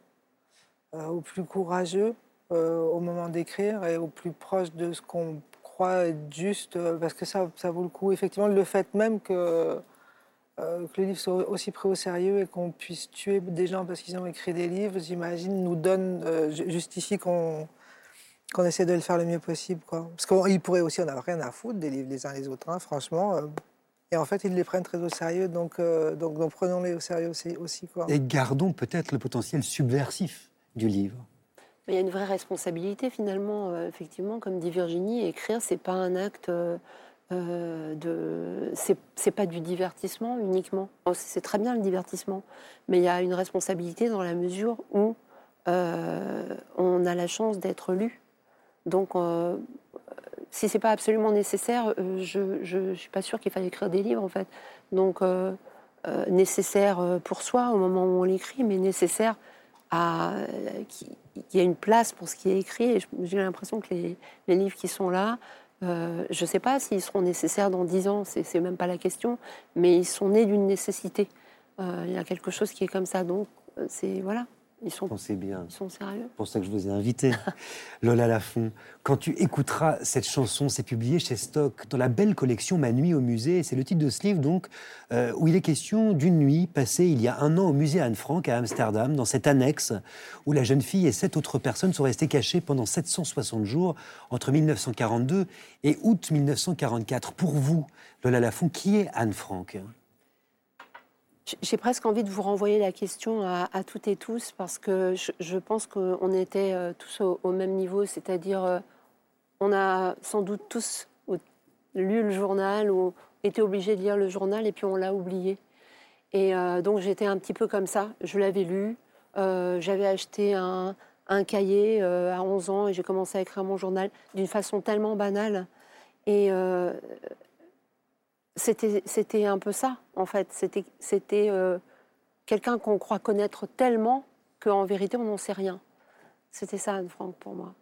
euh, au plus courageux au moment d'écrire et au plus proche de ce qu'on crois juste, euh, parce que ça, ça vaut le coup. Effectivement, le fait même que, euh, le livre soit aussi pris au sérieux et qu'on puisse tuer des gens parce qu'ils ont écrit des livres, j'imagine, nous donne, euh, justifie qu'on essaie de le faire le mieux possible. Quoi. Parce qu'ils pourraient aussi en avoir rien à foutre des livres les uns les autres, hein, franchement. et en fait, ils les prennent très au sérieux, donc, donc, donc prenons-les au sérieux aussi. aussi quoi. Et gardons peut-être le potentiel subversif du livre. Il y a une vraie responsabilité finalement, euh, effectivement, comme dit Virginie, écrire, c'est pas un acte euh, euh de, c'est pas du divertissement uniquement. C'est très bien le divertissement, mais il y a une responsabilité dans la mesure où euh, on a la chance d'être lu. Donc, si c'est pas absolument nécessaire, je, je, suis pas sûre qu'il faille écrire des livres en fait. Donc, nécessaire pour soi au moment où on l'écrit, mais nécessaire à qui, y a une place pour ce qui est écrit. Et j'ai l'impression que les, livres qui sont là Euh, je ne sais pas s'ils seront nécessaires dans dix ans, c'est même pas la question, mais ils sont nés d'une nécessité. Euh, il y a quelque chose qui est comme ça, donc c'est voilà. Ils sont, Pensez bien. ils sont sérieux. C'est pour ça que je vous ai invité. [LAUGHS] Lola Lafont, quand tu écouteras cette chanson, c'est publié chez Stock dans la belle collection Ma nuit au musée. C'est le titre de ce livre, donc, euh, où il est question d'une nuit passée il y a un an au musée Anne Frank à Amsterdam, dans cette annexe où la jeune fille et sept autres personnes sont restées cachées pendant 760 jours entre 1942 et août 1944. Pour vous, Lola Lafont, qui est Anne Frank? J'ai presque envie de vous renvoyer la question à, toutes et tous parce que je, pense qu'on était euh, tous au, même niveau, c'est-à-dire euh, on a sans doute tous lu le journal ou été obligé de lire le journal et puis on l'a oublié. Et euh, donc j'étais un petit peu comme ça, je l'avais lu, j'avais acheté un, un cahier à 11 ans et j'ai commencé à écrire mon journal d'une façon tellement banale. Et c'était un peu ça, en fait. C'était euh, quelqu'un qu'on croit connaître tellement qu'en vérité, on n'en sait rien. C'était ça, Anne-Franck, pour moi.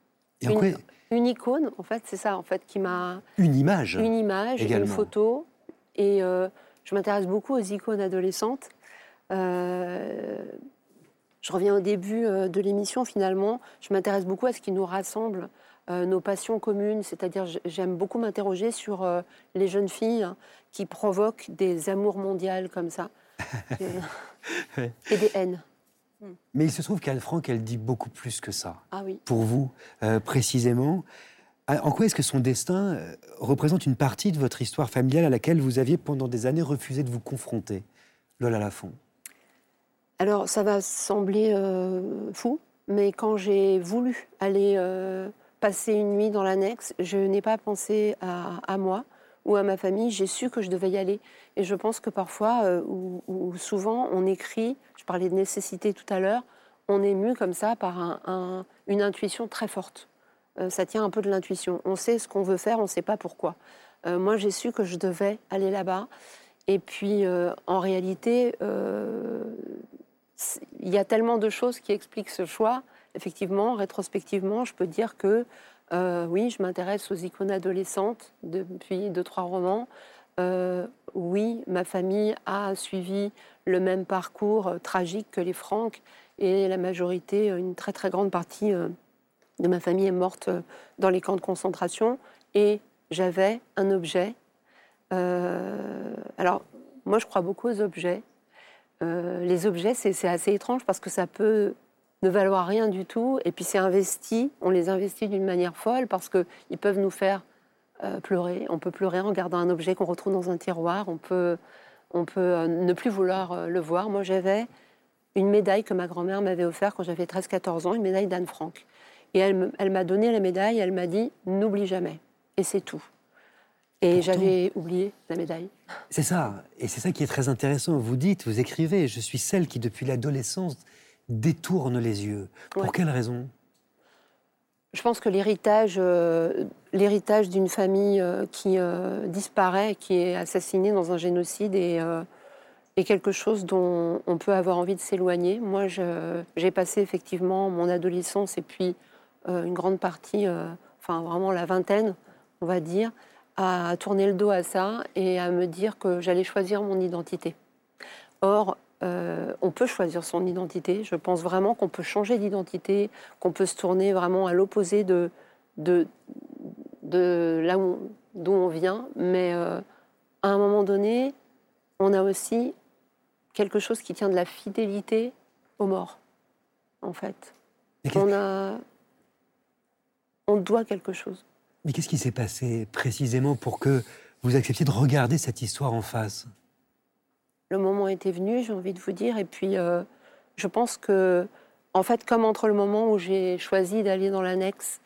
une, icône, en fait, c'est ça, en fait, qui m'a... Une image Une image, une photo. Et euh, je m'intéresse beaucoup aux icônes adolescentes. Euh, je reviens au début de l'émission, finalement. Je m'intéresse beaucoup à ce qui nous rassemble. Euh, nos passions communes, c'est-à-dire j'aime beaucoup m'interroger sur euh, les jeunes filles hein, qui provoquent des amours mondiales comme ça [LAUGHS] et des haines. Mais il se trouve qu'Anne Frank, elle dit beaucoup plus que ça. Ah oui. Pour vous, euh, précisément. En quoi est-ce que son destin représente une partie de votre histoire familiale à laquelle vous aviez pendant des années refusé de vous confronter Lola Lafont? Alors, ça va sembler fou, mais quand j'ai voulu aller passer une nuit dans l'annexe, je n'ai pas pensé à, moi ou à ma famille, j'ai su que je devais y aller. Et je pense que parfois, euh, ou, souvent, on écrit, je parlais de nécessité tout à l'heure, on est mu comme ça par une intuition très forte. Euh, ça tient un peu de l'intuition. On sait ce qu'on veut faire, on ne sait pas pourquoi. Euh, moi, j'ai su que je devais aller là-bas. Et puis, en réalité, il y a tellement de choses qui expliquent ce choix effectivement, rétrospectivement, je peux dire que euh, oui, je m'intéresse aux icônes adolescentes depuis deux, trois romans. Euh, oui, ma famille a suivi le même parcours euh, tragique que les Francs et la majorité, une très très grande partie de ma famille est morte dans les camps de concentration et j'avais un objet. alors, moi je crois beaucoup aux objets. les objets, c'est assez étrange parce que ça peut ne valoir rien du tout. Et puis c'est investi, on les investit d'une manière folle parce qu'ils peuvent nous faire euh, pleurer. On peut pleurer en regardant un objet qu'on retrouve dans un tiroir. On peut, on peut euh, ne plus vouloir euh, le voir. Moi, j'avais une médaille que ma grand-mère m'avait offerte quand j'avais 13-14 ans, une médaille d'Anne Frank. Et elle m'a donné la médaille, elle m'a dit n'oublie jamais. Et c'est tout. Et j'avais oublié la médaille. C'est ça. Et c'est ça qui est très intéressant. Vous dites, vous écrivez, je suis celle qui, depuis l'adolescence, détourne les yeux. Pour quelle raison? Je pense que l'héritage, euh, l'héritage d'une famille euh, qui euh, disparaît, qui est assassinée dans un génocide, est, est, quelque chose dont on peut avoir envie de s'éloigner. Moi, j'ai passé effectivement mon adolescence et puis une grande partie, enfin vraiment la vingtaine, on va dire, à tourner le dos à ça et à me dire que j'allais choisir mon identité. Or, euh, on peut choisir son identité. Je pense vraiment qu'on peut changer d'identité, qu'on peut se tourner vraiment à l'opposé de, de, là d'où on vient. Mais euh, à un moment donné, on a aussi quelque chose qui tient de la fidélité aux morts, en fait. On a, on doit quelque chose. Mais qu'est-ce qui s'est passé précisément pour que vous acceptiez de regarder cette histoire en face? Le moment était venu, j'ai envie de vous dire. Et puis, euh, je pense que, en fait, comme entre le moment où j'ai choisi d'aller dans l'annexe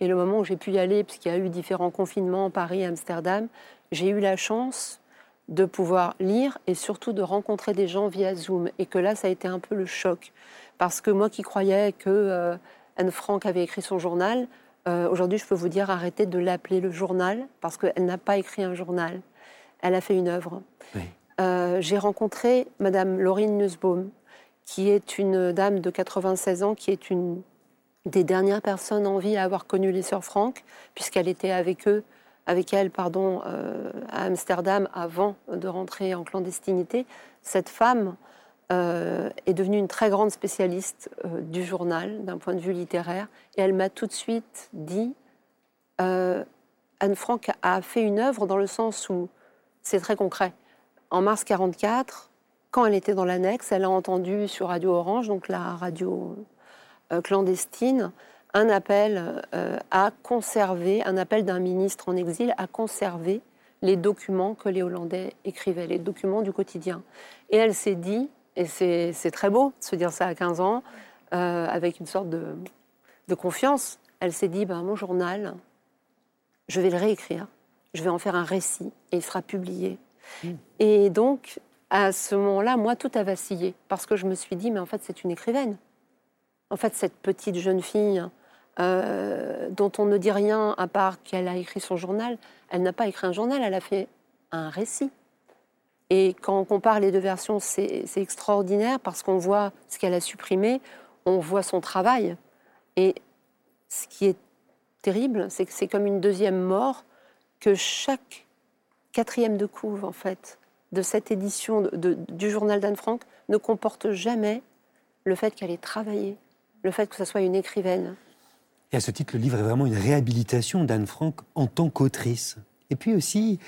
et le moment où j'ai pu y aller, puisqu'il y a eu différents confinements, Paris, Amsterdam, j'ai eu la chance de pouvoir lire et surtout de rencontrer des gens via Zoom. Et que là, ça a été un peu le choc. Parce que moi qui croyais que euh, Anne Frank avait écrit son journal, euh, aujourd'hui, je peux vous dire arrêtez de l'appeler le journal, parce qu'elle n'a pas écrit un journal. Elle a fait une œuvre. Euh, j'ai rencontré Madame Laurine Nussbaum, qui est une dame de 96 ans, qui est une des dernières personnes en vie à avoir connu les sœurs Franck, puisqu'elle était avec eux avec elle pardon, à Amsterdam avant de rentrer en clandestinité, cette femme est devenue une très grande spécialiste du journal d'un point de vue littéraire. Et elle m'a tout de suite dit, Anne Frank a fait une œuvre dans le sens où c'est très concret. En mars 44, quand elle était dans l'annexe, elle a entendu sur Radio Orange, donc la radio euh, clandestine, un appel euh, à conserver, un appel d'un ministre en exil à conserver les documents que les Hollandais écrivaient, les documents du quotidien. Et elle s'est dit, et c'est très beau de se dire ça à 15 ans, euh, avec une sorte de, confiance, elle s'est dit, ben, mon journal, je vais le réécrire, je vais en faire un récit, et il sera publié. Mmh. Et donc, à ce moment-là, moi, tout a vacillé, parce que je me suis dit, mais en fait, c'est une écrivaine. En fait, cette petite jeune fille euh, dont on ne dit rien à part qu'elle a écrit son journal, elle n'a pas écrit un journal, elle a fait un récit. Et quand on compare les deux versions, c'est extraordinaire parce qu'on voit ce qu'elle a supprimé, on voit son travail. Et ce qui est terrible, c'est que c'est comme une deuxième mort que chaque quatrième de couve, en fait, de cette édition du journal d'Anne Frank ne comporte jamais le fait qu'elle ait travaillé, le fait que ce soit une écrivaine. Et à ce titre, le livre est vraiment une réhabilitation d'Anne Frank en tant qu'autrice. Et puis aussi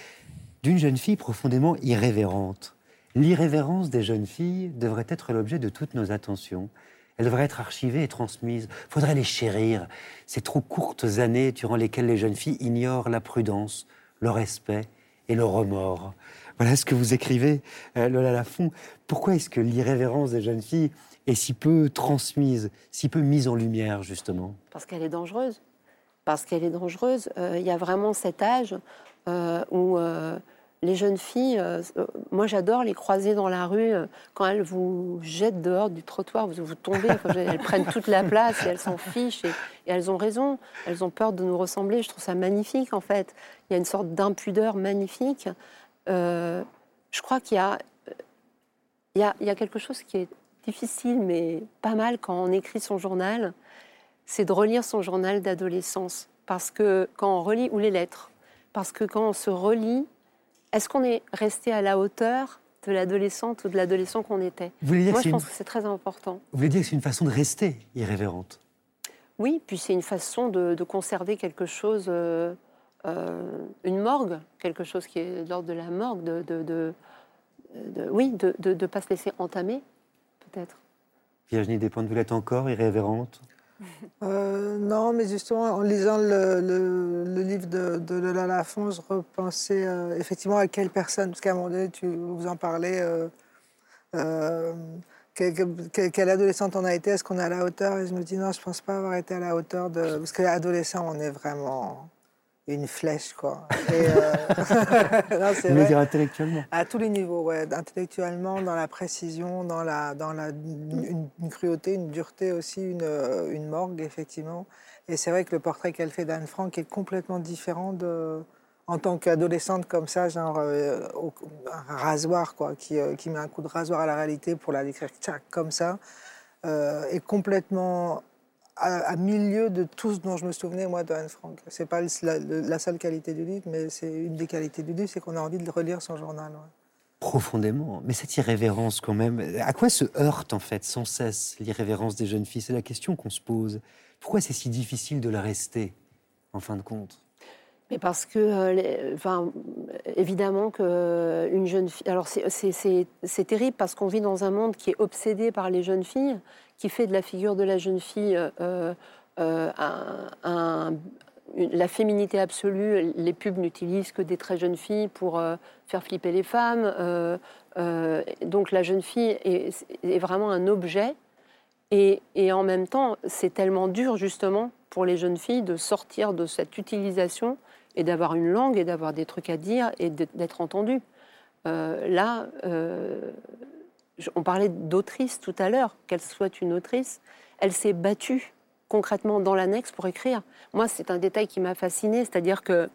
d'une jeune fille profondément irrévérente. L'irrévérence des jeunes filles devrait être l'objet de toutes nos attentions. Elle devrait être archivée et transmise. Il faudrait les chérir. Ces trop courtes années durant lesquelles les jeunes filles ignorent la prudence, le respect et le remords. Voilà ce que vous écrivez, euh, Lola Lafont. Pourquoi est-ce que l'irrévérence des jeunes filles est si peu transmise, si peu mise en lumière, justement? Parce qu'elle est dangereuse. Parce qu'elle est dangereuse. Euh, il y a vraiment cet âge euh, où les jeunes filles, moi j'adore les croiser dans la rue quand elles vous jettent dehors du trottoir, vous, vous tombez, elles prennent toute la place et elles s'en fichent et, elles ont raison, elles ont peur de nous ressembler. Je trouve ça magnifique en fait. Il y a une sorte d'impudeur magnifique. Euh, je crois qu'il y, a, quelque chose qui est difficile, mais pas mal quand on écrit son journal, c'est de relire son journal d'adolescence. Parce que quand on relit, ou les lettres, parce que quand on se relit, est-ce qu'on est resté à la hauteur de l'adolescente ou de l'adolescent qu'on était Moi, je pense que c'est très important. Vous voulez dire que c'est une façon de rester irrévérente? Oui, puis c'est une façon de, conserver quelque chose euh, euh, une morgue, quelque chose qui est l'ordre de la morgue, de, de, oui, de ne pas se laisser entamer, peut-être. Virginie Despentes, vous l'êtes encore irrévérente? Euh, non, mais justement, en lisant le, livre de, Lola Lafont, je repensais euh, effectivement à quelle personne, parce qu'à un moment donné, tu, vous en parlais, quelle, adolescente on a été, est-ce qu'on est à la hauteur? Et je me dis non, je ne pense pas avoir été à la hauteur de... Parce qu'adolescent, on est vraiment une flèche, quoi. Et, euh... [LAUGHS] dire intellectuellement À tous les niveaux, ouais. Intellectuellement, dans la précision, dans, la, dans la, une, cruauté, une dureté aussi, une, euh, une morgue, effectivement. Et c'est vrai que le portrait qu'elle fait d'Anne Frank est complètement différent de, en tant qu'adolescente comme ça, genre euh, un rasoir, quoi, qui, euh, qui, met un coup de rasoir à la réalité pour la décrire comme ça, est complètement à, milieu de tout ce dont je me souvenais, moi, de Anne Frank. C'est pas la, seule qualité du livre, mais c'est une des qualités du livre, c'est qu'on a envie de relire son journal. Profondément. Mais cette irrévérence, quand même, à quoi se heurte, en fait, sans cesse, l'irrévérence des jeunes filles? C'est la question qu'on se pose. Pourquoi c'est si difficile de la rester, en fin de compte? Mais parce que, euh, enfin, évidemment qu'une euh, jeune fille. Alors, c'est terrible parce qu'on vit dans un monde qui est obsédé par les jeunes filles, qui fait de la figure de la jeune fille euh, la féminité absolue. Les pubs n'utilisent que des très jeunes filles pour faire flipper les femmes. donc, la jeune fille est, vraiment un objet. Et, en même temps, c'est tellement dur, justement, pour les jeunes filles de sortir de cette utilisation et d'avoir une langue et d'avoir des trucs à dire et d'être entendu. Euh, là, euh, on parlait d'autrice tout à l'heure, qu'elle soit une autrice, elle s'est battue concrètement dans l'annexe pour écrire. Moi, c'est un détail qui m'a fascinée, c'est-à-dire que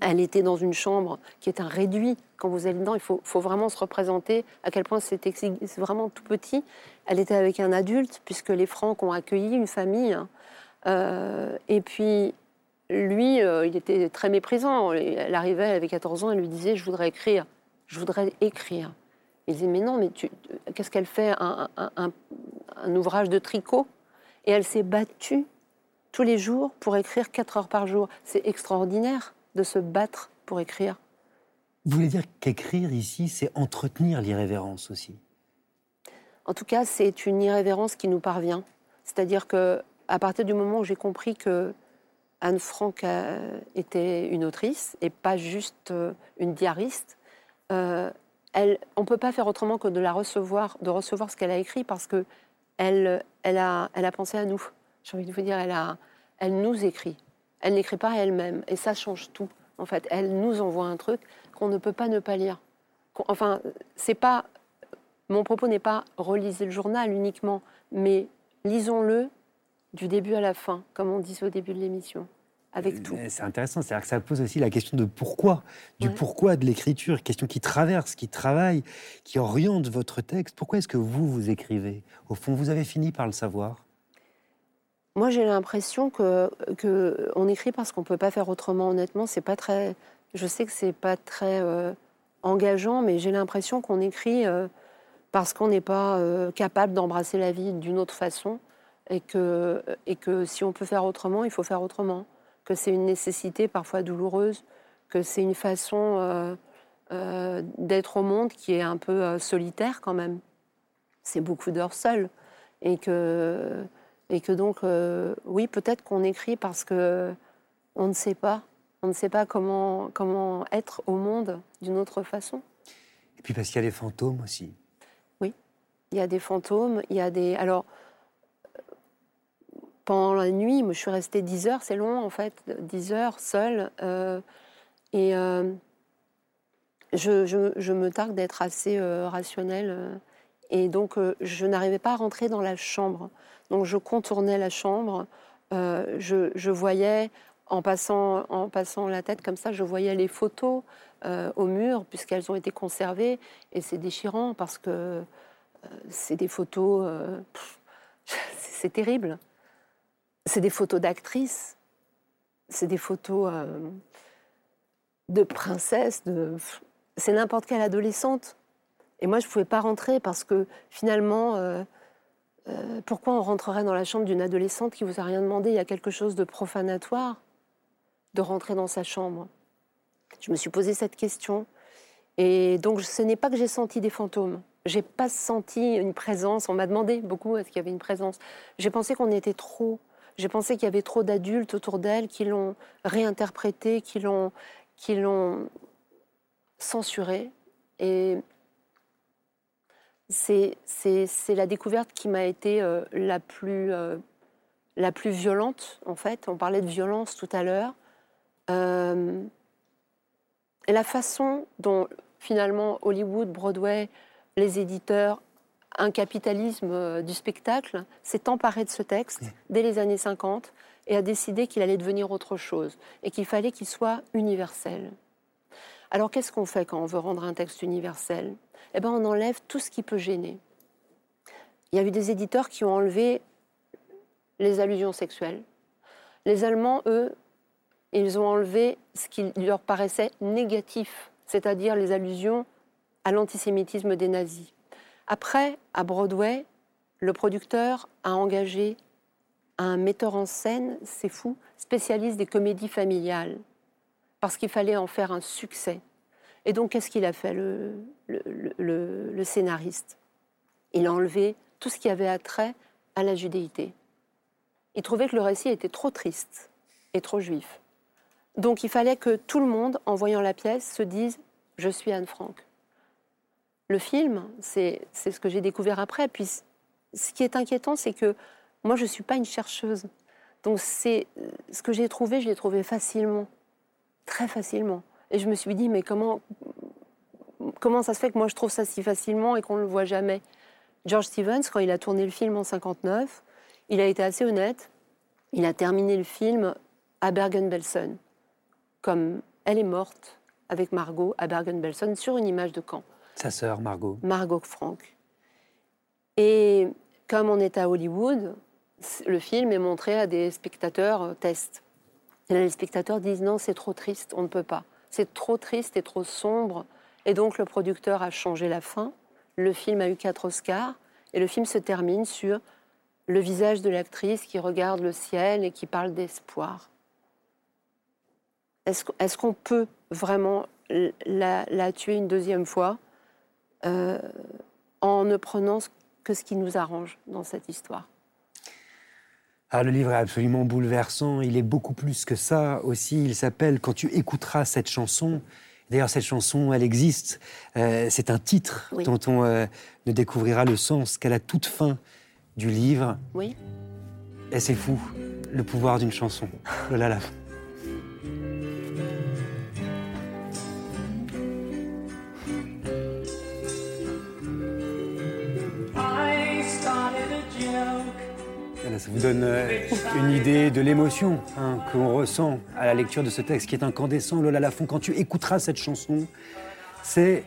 elle était dans une chambre qui est un réduit. Quand vous allez dedans, il faut, vraiment se représenter à quel point c'est vraiment tout petit. Elle était avec un adulte, puisque les Francs ont accueilli une famille. Euh, et puis, lui, euh, il était très méprisant. Elle arrivait, elle avait 14 ans, elle lui disait Je voudrais écrire, je voudrais écrire. Il disait Mais non, mais qu'est-ce qu'elle fait un, un, ouvrage de tricot? Et elle s'est battue tous les jours pour écrire 4 heures par jour. C'est extraordinaire de se battre pour écrire. Vous voulez dire qu'écrire ici, c'est entretenir l'irrévérence aussi? En tout cas, c'est une irrévérence qui nous parvient. C'est-à-dire que à partir du moment où j'ai compris que Anne Frank euh, était une autrice et pas juste euh, une diariste. Euh, on ne peut pas faire autrement que de la recevoir, de recevoir ce qu'elle a écrit parce que elle, elle, a, pensé à nous. J'ai envie de vous dire, elle nous écrit. Elle n'écrit pas elle-même et ça change tout. En fait, elle nous envoie un truc qu'on ne peut pas ne pas lire. Enfin, c'est pas mon propos n'est pas relisez le journal uniquement, mais lisons-le du début à la fin, comme on disait au début de l'émission. Avec tout. C'est intéressant, c'est-à-dire que ça pose aussi la question de pourquoi, du pourquoi de l'écriture, question qui traverse, qui travaille, qui oriente votre texte. Pourquoi est-ce que vous, vous écrivez? Au fond, vous avez fini par le savoir? Moi, j'ai l'impression que, que, on écrit parce qu'on ne peut pas faire autrement. Honnêtement, c'est pas très. Je sais que c'est pas très euh, engageant, mais j'ai l'impression qu'on écrit euh, parce qu'on n'est pas euh, capable d'embrasser la vie d'une autre façon et que, et que si on peut faire autrement, il faut faire autrement, que c'est une nécessité parfois douloureuse, que c'est une façon euh, euh, d'être au monde qui est un peu euh, solitaire quand même. C'est beaucoup d'heures seules. Et que, et que donc, oui, peut-être qu'on écrit parce que on ne sait pas. On ne sait pas comment, comment être au monde d'une autre façon. Et puis parce qu'il y a des fantômes aussi. Oui, il y a des fantômes, il y a des... Alors, pendant la nuit, je suis restée 10 heures, c'est long en fait, 10 heures seule. Euh, et euh, je, je, me targue d'être assez euh, rationnelle. et donc, je n'arrivais pas à rentrer dans la chambre. Donc, je contournais la chambre. Je, je, voyais, en passant, en passant la tête comme ça, je voyais les photos au mur, puisqu'elles ont été conservées. Et c'est déchirant parce que c'est des photos. [LAUGHS] c'est terrible c'est des photos d'actrices, c'est des photos euh, de princesses, c'est n'importe quelle adolescente. Et moi, je ne pouvais pas rentrer parce que finalement, euh, euh, pourquoi on rentrerait dans la chambre d'une adolescente qui vous a rien demandé? Il y a quelque chose de profanatoire de rentrer dans sa chambre. Je me suis posé cette question. Et donc, ce n'est pas que j'ai senti des fantômes. J'ai pas senti une présence. On m'a demandé beaucoup est-ce qu'il y avait une présence. J'ai pensé qu'on était trop j'ai pensé qu'il y avait trop d'adultes autour d'elle qui l'ont réinterprété, qui l'ont, qui l'ont censuré. Et c'est, la découverte qui m'a été euh, la, plus, euh, la plus violente, en fait. On parlait de violence tout à l'heure. Euh, et la façon dont, finalement, Hollywood, Broadway, les éditeurs un capitalisme euh, du spectacle s'est emparé de ce texte dès les années 50 et a décidé qu'il allait devenir autre chose et qu'il fallait qu'il soit universel. Alors qu'est-ce qu'on fait quand on veut rendre un texte universel? Eh bien on enlève tout ce qui peut gêner. Il y a eu des éditeurs qui ont enlevé les allusions sexuelles. Les Allemands, eux, ils ont enlevé ce qui leur paraissait négatif, c'est-à-dire les allusions à l'antisémitisme des nazis. Après, à Broadway, le producteur a engagé un metteur en scène, c'est fou, spécialiste des comédies familiales, parce qu'il fallait en faire un succès. Et donc, qu'est-ce qu'il a fait, le, le, scénariste? Il a enlevé tout ce qui avait attrait à la judéité. Il trouvait que le récit était trop triste et trop juif. Donc, il fallait que tout le monde, en voyant la pièce, se dise Je suis Anne Frank le film, c'est ce que j'ai découvert après. Puis ce qui est inquiétant, c'est que moi, je ne suis pas une chercheuse. Donc c'est ce que j'ai trouvé, je l'ai trouvé facilement, très facilement. Et je me suis dit, mais comment, comment ça se fait que moi je trouve ça si facilement et qu'on ne le voit jamais? George Stevens, quand il a tourné le film en 59, il a été assez honnête. Il a terminé le film à Bergen-Belsen, comme elle est morte avec Margot à Bergen-Belsen sur une image de camp. Sa sœur, Margot. Margot Frank. Et comme on est à Hollywood, le film est montré à des spectateurs euh, test. Et là, les spectateurs disent non, c'est trop triste, on ne peut pas. C'est trop triste et trop sombre. Et donc le producteur a changé la fin. Le film a eu quatre Oscars. Et le film se termine sur le visage de l'actrice qui regarde le ciel et qui parle d'espoir. Est-ce qu'on peut vraiment la, tuer une deuxième fois? Euh, en ne prenant que ce qui nous arrange dans cette histoire ah, le livre est absolument bouleversant. Il est beaucoup plus que ça aussi. Il s'appelle Quand tu écouteras cette chanson. D'ailleurs, cette chanson, elle existe. Euh, c'est un titre dont on euh, ne découvrira le sens qu'à la toute fin du livre. Oui. Et c'est fou, le pouvoir d'une chanson. Le la ça vous donne euh, une idée de l'émotion hein, qu'on ressent à la lecture de ce texte qui est incandescent. Lola Lafont, quand tu écouteras cette chanson, c'est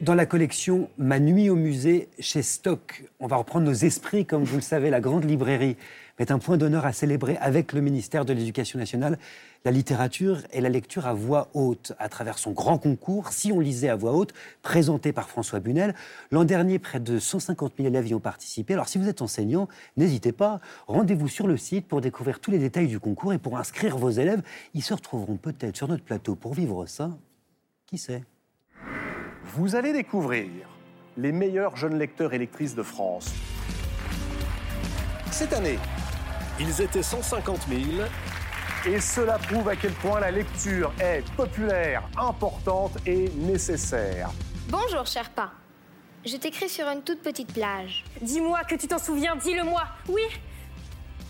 dans la collection Ma nuit au musée chez Stock. On va reprendre nos esprits, comme vous le savez, la grande librairie met un point d'honneur à célébrer avec le ministère de l'Éducation nationale la littérature et la lecture à voix haute à travers son grand concours Si on lisait à voix haute, présenté par François Bunel. L'an dernier, près de 150 000 élèves y ont participé. Alors si vous êtes enseignant, n'hésitez pas, rendez-vous sur le site pour découvrir tous les détails du concours et pour inscrire vos élèves. Ils se retrouveront peut-être sur notre plateau pour vivre ça. Qui sait? Vous allez découvrir les meilleurs jeunes lecteurs et lectrices de France. Cette année, ils étaient 150 000 et cela prouve à quel point la lecture est populaire, importante et nécessaire. Bonjour Sherpa. Je t'écris sur une toute petite plage. Dis-moi que tu t'en souviens, dis-le-moi. Oui,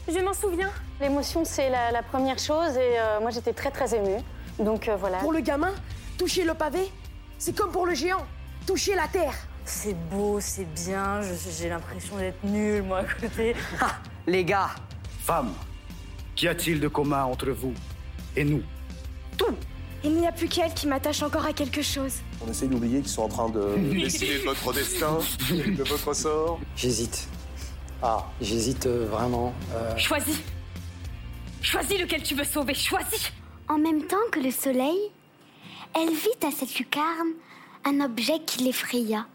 je m'en souviens. L'émotion, c'est la, première chose et euh, moi j'étais très très émue. Donc euh, voilà. Pour le gamin, toucher le pavé, c'est comme pour le géant, toucher la terre. C'est beau, c'est bien, j'ai l'impression d'être nulle moi à côté. Ah, les gars Femme, Qu'y a-t-il de commun entre vous et nous Tout Il n'y a plus qu'elle qui m'attache encore à quelque chose. On essaie d'oublier qu'ils sont en train de décider de votre destin, de votre sort. J'hésite. Ah. J'hésite euh, vraiment. Euh... Choisis Choisis lequel tu veux sauver, choisis En même temps que le soleil, elle vit à cette lucarne un objet qui l'effraya.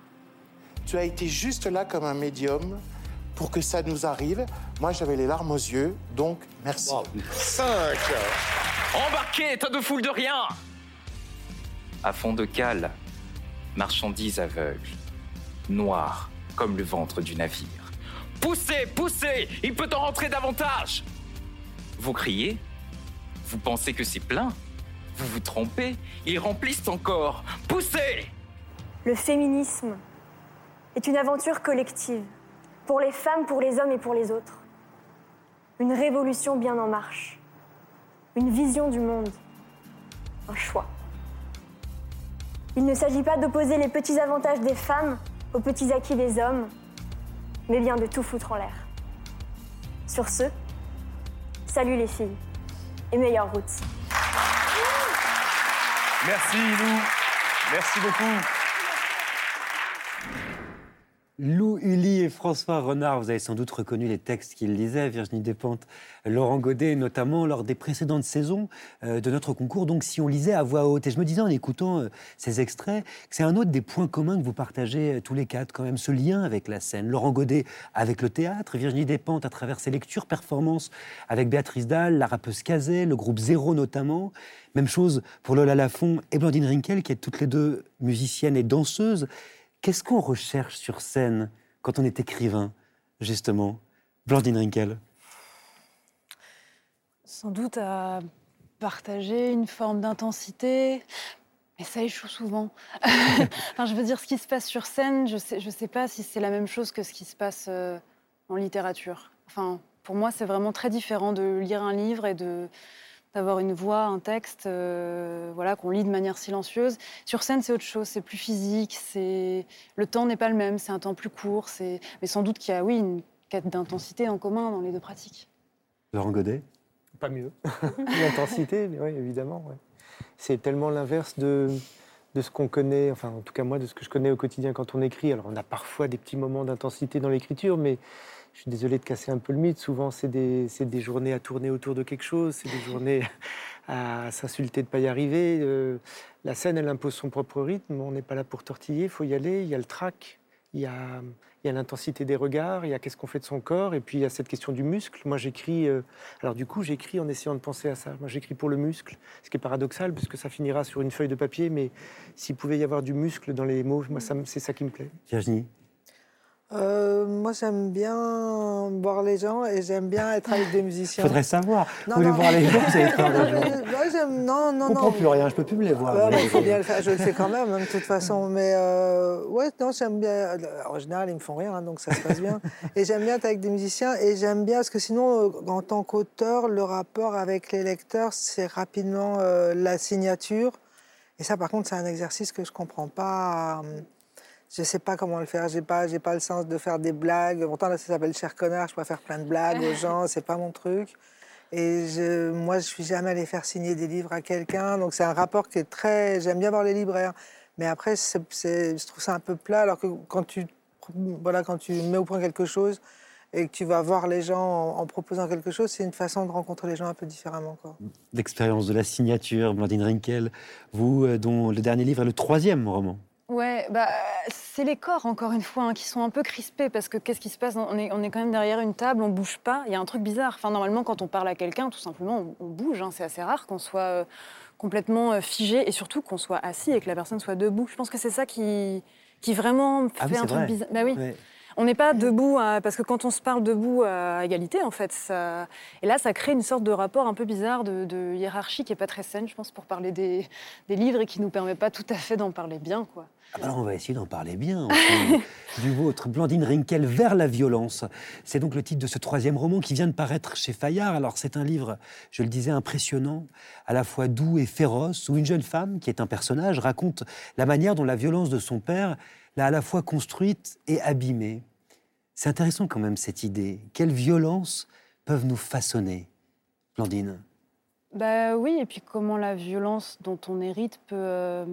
Tu as été juste là comme un médium pour que ça nous arrive. Moi, j'avais les larmes aux yeux, donc merci. 5 Embarqué, tas de foule de rien. À fond de cale, marchandises aveugles, noires comme le ventre du navire. Poussez, poussez Il peut en rentrer davantage. Vous criez Vous pensez que c'est plein Vous vous trompez Ils remplissent encore. Poussez. Le féminisme est une aventure collective pour les femmes, pour les hommes et pour les autres. Une révolution bien en marche. Une vision du monde. Un choix. Il ne s'agit pas d'opposer les petits avantages des femmes aux petits acquis des hommes, mais bien de tout foutre en l'air. Sur ce, salut les filles et meilleure route. Merci Lou, merci beaucoup. Lou Uli et François Renard, vous avez sans doute reconnu les textes qu'ils lisaient, Virginie Despentes, Laurent Godet, notamment lors des précédentes saisons euh, de notre concours. Donc, si on lisait à voix haute, et je me disais en écoutant euh, ces extraits, que c'est un autre des points communs que vous partagez euh, tous les quatre, quand même, ce lien avec la scène. Laurent Godet avec le théâtre, Virginie Despentes à travers ses lectures, performances avec Béatrice Dalle, la rappeuse Cazet, le groupe Zéro notamment. Même chose pour Lola Lafont et Blandine Rinkel, qui êtes toutes les deux musiciennes et danseuses. Qu'est-ce qu'on recherche sur scène quand on est écrivain, justement Blandine Rinkel Sans doute à partager une forme d'intensité, mais ça échoue souvent. [LAUGHS] enfin, je veux dire, ce qui se passe sur scène, je ne sais, je sais pas si c'est la même chose que ce qui se passe euh, en littérature. Enfin, pour moi, c'est vraiment très différent de lire un livre et de d'avoir une voix, un texte, euh, voilà, qu'on lit de manière silencieuse. Sur scène, c'est autre chose, c'est plus physique, c'est le temps n'est pas le même, c'est un temps plus court, c'est mais sans doute qu'il y a oui une quête d'intensité en commun dans les deux pratiques. Laurent Godet? Pas mieux. [LAUGHS] L'intensité, oui, évidemment. C'est tellement l'inverse de, de ce qu'on connaît, enfin en tout cas moi, de ce que je connais au quotidien quand on écrit. Alors on a parfois des petits moments d'intensité dans l'écriture, mais je suis désolé de casser un peu le mythe. Souvent, c'est des, des, journées à tourner autour de quelque chose, c'est des [LAUGHS] journées à s'insulter de ne pas y arriver. Euh, la scène, elle impose son propre rythme. On n'est pas là pour tortiller, il faut y aller. Il y a le trac, il y a, l'intensité des regards, il y a qu'est-ce qu'on fait de son corps, et puis il y a cette question du muscle. Moi, j'écris. euh, alors, du coup, j'écris en essayant de penser à ça. Moi, j'écris pour le muscle, ce qui est paradoxal, parce que ça finira sur une feuille de papier, mais s'il pouvait y avoir du muscle dans les mots, moi, c'est ça qui me plaît. Virginie? Euh, moi, j'aime bien voir les gens et j'aime bien être avec des musiciens. Faudrait savoir. Non, vous voulez non. voir les gens, vous avez peur des Non, gens. j'aime- non, non, Je comprends non. plus rien, je peux plus me les voir. Ouais, il faut bien le faire. Je le fais quand même, hein, de toute façon. Mais euh, ouais, non, j'aime bien. En général, ils me font rien, hein, donc ça se passe bien. [LAUGHS] et j'aime bien être avec des musiciens. Et j'aime bien, parce que sinon, euh, en tant qu'auteur, le rapport avec les lecteurs, c'est rapidement euh, la signature. Et ça, par contre, c'est un exercice que je comprends pas. Je sais pas comment le faire. J'ai pas, j'ai pas le sens de faire des blagues. Pourtant, là, ça s'appelle Cher connard. Je peux faire plein de blagues aux [LAUGHS] gens. C'est pas mon truc. Et je, moi, je suis jamais allée faire signer des livres à quelqu'un. Donc, c'est un rapport qui est très. J'aime bien voir les libraires. Mais après, c'est, c'est- je trouve ça un peu plat. Alors que quand tu, voilà, quand tu mets au point quelque chose et que tu vas voir les gens en, en proposant quelque chose, c'est une façon de rencontrer les gens un peu différemment. Quoi. L'expérience de la signature, Blandine Rinkel, vous, euh, dont le dernier livre est le troisième roman. Ouais, bah, c'est les corps, encore une fois, hein, qui sont un peu crispés parce que qu'est-ce qui se passe on est, on est quand même derrière une table, on bouge pas. Il y a un truc bizarre. Enfin, normalement, quand on parle à quelqu'un, tout simplement, on, on bouge. hein. C'est assez rare qu'on soit euh, complètement euh, figé et surtout qu'on soit assis et que la personne soit debout. Je pense que c'est ça qui, qui vraiment Ah oui, fait un truc vrai. bizarre. Bah oui. On n'est pas debout, à- parce que quand on se parle debout à égalité, en fait, ça... et là, ça crée une sorte de rapport un peu bizarre de, de hiérarchie qui est pas très saine, je pense, pour parler des, des livres et qui nous permet pas tout à fait d'en parler bien, quoi. Ah bah alors on va essayer d'en parler bien. [LAUGHS] du vôtre, Blandine Rinkel, Vers la violence. C'est donc le titre de ce troisième roman qui vient de paraître chez Fayard. Alors c'est un livre, je le disais, impressionnant, à la fois doux et féroce, où une jeune femme, qui est un personnage, raconte la manière dont la violence de son père l'a à la fois construite et abîmée. C'est intéressant quand même cette idée. Quelles violences peuvent nous façonner, Blandine? Bah oui, et puis comment la violence dont on hérite peut euh,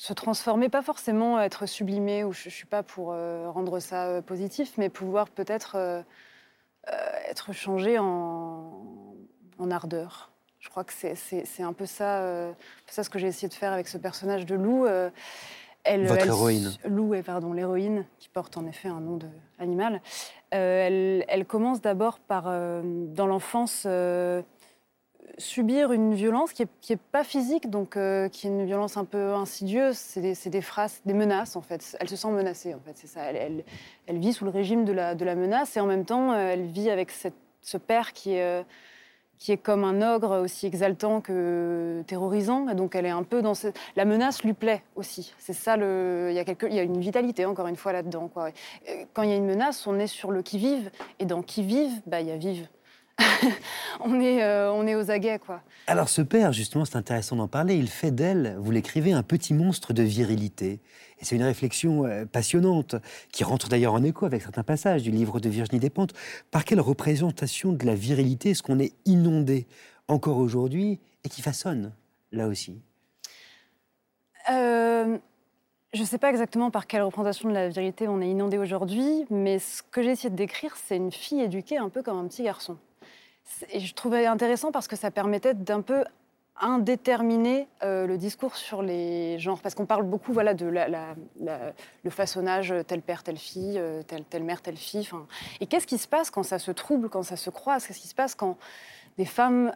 se transformer, pas forcément être sublimée, ou je, je suis pas pour euh, rendre ça euh, positif, mais pouvoir peut-être euh, être changé en, en ardeur. Je crois que c'est- un peu ça, ça ce que j'ai essayé de faire avec ce personnage de Lou. elle, Votre elle- héroïne. Lou est pardon l'héroïne qui porte en effet un nom de animal. Euh, elle, elle commence d'abord par dans l'enfance subir une violence qui est, qui est pas physique, donc euh, qui est une violence un peu insidieuse. C'est des, des phrases, des menaces en fait. Elle se sent menacée en fait, c'est ça. Elle, elle- vit sous le régime de la, de la menace et en même temps, euh, elle vit avec cette- ce père qui est, euh, qui est comme un ogre aussi exaltant que terrorisant. Donc elle est un peu dans. La menace lui plaît aussi. C'est ça le... Il y, a quelque... il y a une vitalité encore une fois là-dedans. Quand il y a une menace, on est sur le qui-vive. Et dans qui-vive, bah, il y a vive. [LAUGHS] on, est, euh, on est aux aguets, quoi. Alors ce père, justement, c'est intéressant d'en parler, il fait d'elle, vous l'écrivez, un petit monstre de virilité. Et c'est une réflexion euh, passionnante, qui rentre d'ailleurs en écho avec certains passages du livre de Virginie Despentes. Par quelle représentation de la virilité est-ce qu'on est inondé encore aujourd'hui et qui façonne, là aussi? Euh, je ne sais pas exactement par quelle représentation de la vérité on est inondé aujourd'hui, mais ce que j'ai essayé de décrire, c'est une fille éduquée un peu comme un petit garçon. Et je trouvais intéressant parce que ça permettait d'un peu indéterminer euh, le discours sur les genres. Parce qu'on parle beaucoup voilà, de le façonnage euh, tel père, telle fille, euh, telle, telle mère, telle fille. Et qu'est-ce qui se passe quand ça se trouble, quand ça se croise? Qu'est-ce qui se passe quand des femmes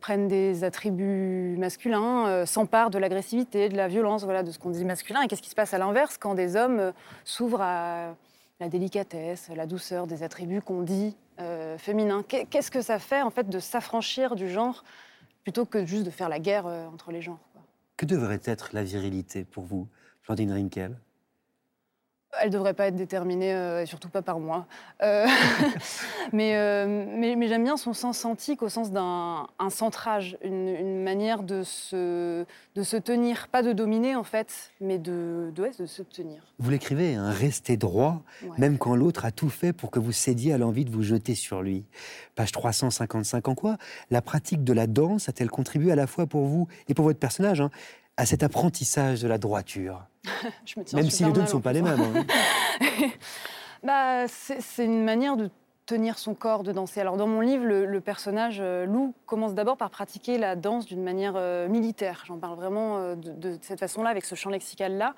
prennent des attributs masculins, s'emparent de l'agressivité, de la violence, voilà, de ce qu'on dit masculin? Et qu'est-ce qui se passe à l'inverse quand des hommes s'ouvrent à la délicatesse, la douceur, des attributs qu'on dit euh, féminins Qu'est- Qu'est-ce que ça fait en fait de s'affranchir du genre plutôt que juste de faire la guerre euh, entre les genres. Que devrait être la virilité pour vous, Blandine Rinkel? Elle ne devrait pas être déterminée, euh, et surtout pas par moi. Euh, [LAUGHS] mais euh, mais, mais j'aime bien son sens antique au sens d'un un centrage, une, une manière de se, de se tenir, pas de dominer en fait, mais de, de, ouais, de se tenir. Vous l'écrivez, hein, restez droit, Ouais. même quand l'autre a tout fait pour que vous cédiez à l'envie de vous jeter sur lui. Page 355. En quoi? La pratique de la danse a-t-elle contribué à la fois pour vous et pour votre personnage hein, à cet apprentissage de la droiture [LAUGHS] Je me tiens Même si les deux ne sont pas les mêmes. hein. [LAUGHS] bah, c'est une manière de tenir son corps de danser. Alors dans mon livre, le, personnage euh, Lou commence d'abord par pratiquer la danse d'une manière euh, militaire. J'en parle vraiment de, de, cette façon-là, avec ce champ lexical-là.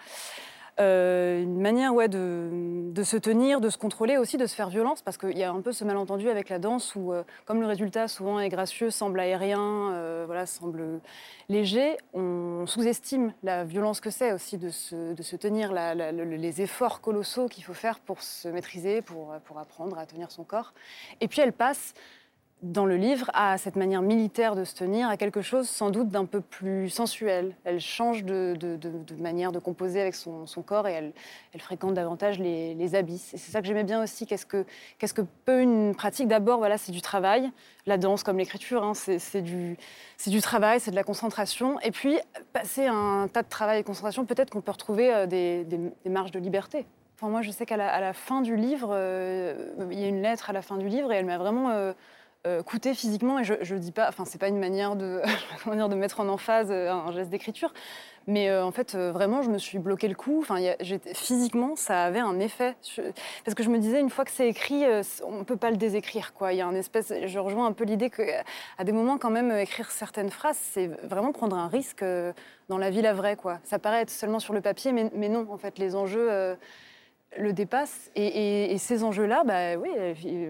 Euh, une manière ouais, de, de, se tenir, de se contrôler, aussi de se faire violence, parce qu'il y a un peu ce malentendu avec la danse où, euh, comme le résultat souvent est gracieux, semble aérien, euh, voilà, semble léger, on sous-estime la violence que c'est aussi de se, de se tenir, les efforts colossaux qu'il faut faire pour se maîtriser, pour, pour apprendre à tenir son corps. Et puis elle passe dans le livre, à cette manière militaire de se tenir, à quelque chose sans doute d'un peu plus sensuel. Elle change de, manière de composer avec son, corps et elle, fréquente davantage les, abysses. Et c'est ça que j'aimais bien aussi. Qu'est-ce que, peut une pratique D'abord, voilà, c'est du travail. La danse comme l'écriture, hein, c'est, du, du travail, c'est de la concentration. Et puis, passer un tas de travail et de concentration, peut-être qu'on peut retrouver euh, des, marges de liberté. Enfin, moi, je sais qu'à la, fin du livre, euh, il y a une lettre à la fin du livre et elle m'a vraiment... Euh, euh, coûter physiquement, et je ne dis pas, enfin, c'est pas une manière de, [LAUGHS] de mettre en emphase euh, un geste d'écriture, mais euh, en fait, vraiment, je me suis bloqué le cou. Enfin, physiquement, ça avait un effet. parce que je me disais, une fois que c'est écrit, on ne peut pas le désécrire. Quoi. Il y a un espèce. Je rejoins un peu l'idée qu'à des moments, quand même, écrire certaines phrases, c'est vraiment prendre un risque dans la vie, la vraie. Quoi. Ça paraît être seulement sur le papier, mais, mais non, en fait, les enjeux le dépasse. Et, ces enjeux-là, bah oui,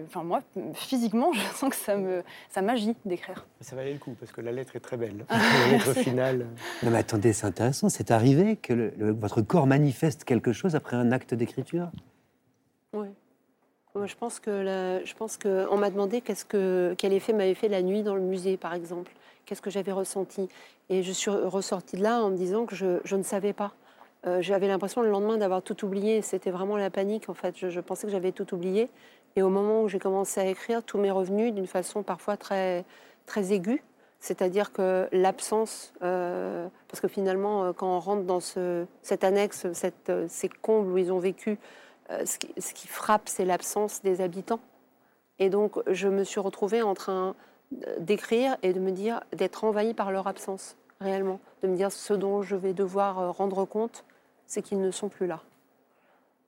enfin moi, physiquement, [LAUGHS] je sens que ça me, ça m'agit d'écrire. Ça valait le coup parce que la lettre est très belle. la lettre finale. Non mais attendez, c'est intéressant. C'est arrivé que votre corps manifeste quelque chose après un acte d'écriture? Oui. je pense que je pense que on m'a demandé qu'est-ce que quel effet m'avait fait la nuit dans le musée, par exemple. Qu'est-ce que j'avais ressenti? Et je suis ressortie de là en me disant que je, je ne savais pas. Euh, j'avais l'impression le lendemain d'avoir tout oublié. C'était vraiment la panique, en fait. Je, pensais que j'avais tout oublié. Et au moment où j'ai commencé à écrire, tout m'est revenu d'une façon parfois très, très aiguë. C'est-à-dire que l'absence, euh, parce que finalement, euh, quand on rentre dans ce, cette annexe, ces combles où ils ont vécu, ce qui, ce, qui, frappe, c'est l'absence des habitants. Et donc, je me suis retrouvée en train d'écrire et de me dire, d'être envahie par leur absence, réellement. De me dire ce dont je vais devoir rendre compte, c'est qu'ils ne sont plus là.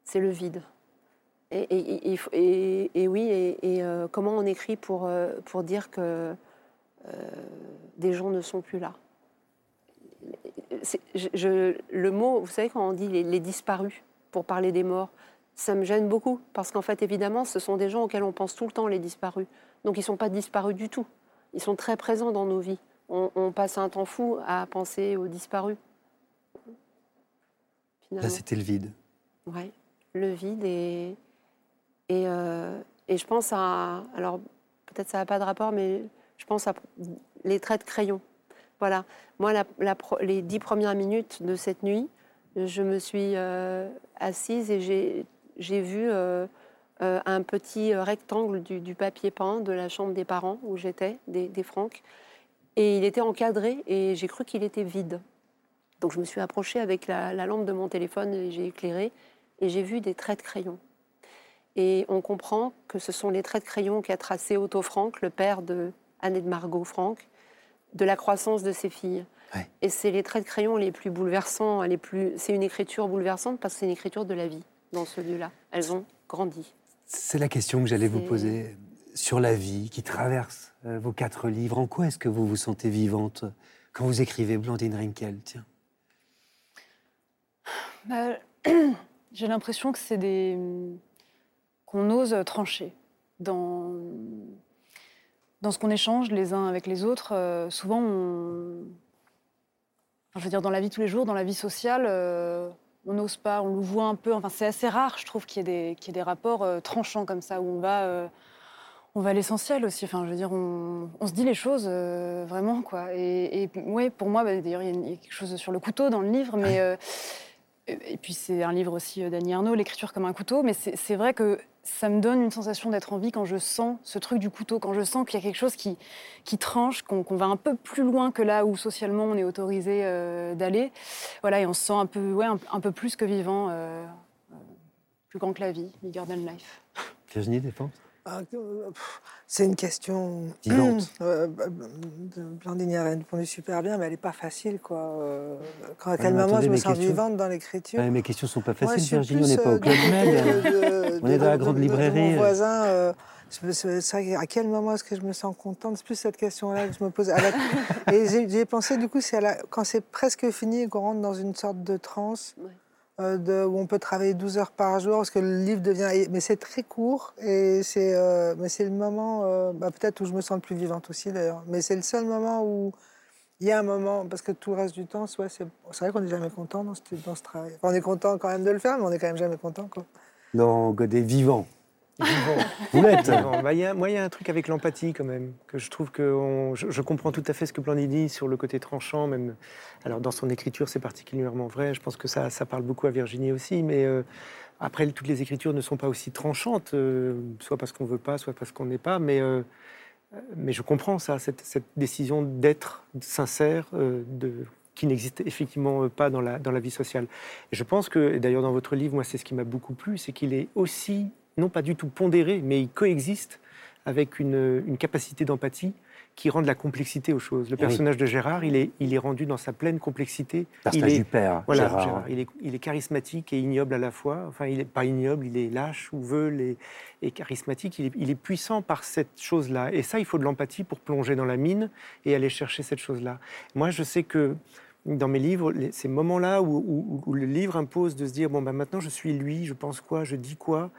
C'est le vide. Et, oui, et, euh, comment on écrit pour, euh, pour dire que euh, des gens ne sont plus là? Le mot, vous savez, quand on dit les, disparus pour parler des morts, ça me gêne beaucoup, parce qu'en fait, évidemment, ce sont des gens auxquels on pense tout le temps, les disparus. Donc ils ne sont pas disparus du tout. Ils sont très présents dans nos vies. On passe un temps fou à penser aux disparus. Là, c'était le vide. Oui, le vide. Et, et, euh, et, je pense à. Alors, peut-être ça n'a pas de rapport, mais je pense à les traits de crayon. Voilà. Moi, la, les dix premières minutes de cette nuit, je me suis euh, assise et j'ai vu euh, un petit rectangle du, papier peint de la chambre des parents où j'étais, des, des Francs. Et il était encadré et j'ai cru qu'il était vide. Donc je me suis approchée avec la, lampe de mon téléphone et j'ai éclairé et j'ai vu des traits de crayon. Et on comprend que ce sont les traits de crayon qu'a tracé Otto Frank, le père de Anne et de Margot Frank, de la croissance de ses filles. Et c'est les traits de crayon les plus bouleversants, les plus. C'est une écriture bouleversante parce que c'est une écriture de la vie dans ce lieu-là. Elles ont grandi. C'est la question que j'allais vous poser sur la vie qui traverse euh, vos quatre livres. En quoi est-ce que vous vous sentez vivante quand vous écrivez Blandine Rinkel? Tiens. Bah, [CLEARS THROAT] j'ai l'impression que c'est des. qu'on ose trancher dans, dans ce qu'on échange les uns avec les autres. Euh, souvent, on. je veux dire, dans la vie tous les jours, dans la vie sociale, euh, on n'ose pas, on le voit un peu. Enfin, c'est assez rare, je trouve, qu'il y, ait des, des rapports euh, tranchants comme ça, où on va on va à l'essentiel aussi. Enfin, je veux dire, on, se dit les choses vraiment, quoi. Et, et oui, pour moi, bah, d'ailleurs, il y, a quelque chose sur le couteau dans le livre, mais et puis c'est un livre aussi euh, d'Annie Arnaud, L'écriture comme un couteau, mais c'est vrai que ça me donne une sensation d'être en vie quand je sens ce truc du couteau, quand je sens qu'il y a quelque chose qui, tranche, qu'on va un peu plus loin que là où socialement on est autorisé euh, d'aller. Voilà, et on se sent un peu, ouais, un, peu plus que vivant, euh, plus grand que la vie, bigger than life. Virginie Défense C'est une question. Vivante. [CLEARS THROAT] Euh, bah, Blandine y a répondu super bien, mais elle n'est pas facile, quoi. Euh, Quand, à Ouais, quel mais moment je me sens questions- vivante dans l'écriture Ouais, mes questions sont pas faciles, Virginie. On n'est pas euh, au Club du Med. [LAUGHS] On est de- dans la de- grande de- de librairie. mon voisin. euh, c'est qu'à quel moment est-ce que je me sens contente? C'est plus cette question-là que je me pose. À la- [LAUGHS] Et j'ai pensé, du coup, c'est à la- quand c'est presque fini et qu'on rentre dans une sorte de transe. euh, de- où on peut travailler 12 heures par jour parce que le livre devient mais c'est très court et c'est euh, le moment euh, bah, peut-être où je me sens le plus vivante aussi d'ailleurs mais c'est le seul moment où il y a un moment parce que tout le reste du temps c'est vrai qu'on n'est jamais content dans ce, travail on est content quand même de le faire mais on est quand même jamais content quoi. Godet, vivant. Vivant. Vous l'êtes. Bah, Moi, il y a un truc avec l'empathie quand même, que je trouve que on- je, je comprends tout à fait ce que Blandine dit sur le côté tranchant, même. Alors, dans son écriture, c'est particulièrement vrai. Je pense que ça, ça parle beaucoup à Virginie aussi, mais euh, après, toutes les écritures ne sont pas aussi tranchantes, euh, soit parce qu'on veut pas, soit parce qu'on n'est pas, mais. euh, mais je comprends ça, cette, cette décision d'être sincère, de, qui n'existe effectivement pas dans la, dans la vie sociale. Et je pense que, d'ailleurs dans votre livre, moi c'est ce qui m'a beaucoup plu, c'est qu'il est aussi, non pas du tout pondéré, mais il coexiste avec une, une capacité d'empathie qui rend de la complexité aux choses. Le Eh oui. personnage de Gérard, il est, il est rendu dans sa pleine complexité. Personnage il est, du père, voilà, Gérard. Il, est, il est charismatique et ignoble à la fois. Enfin, il n'est pas ignoble, il est lâche ou veule et, et charismatique. Il est, il est puissant par cette chose-là. Et ça, il faut de l'empathie pour plonger dans la mine et aller chercher cette chose-là. Moi, je sais que dans mes livres, les- ces moments-là où, où- où le livre impose de se dire bon, ben, maintenant je suis lui, je pense quoi, je dis quoi,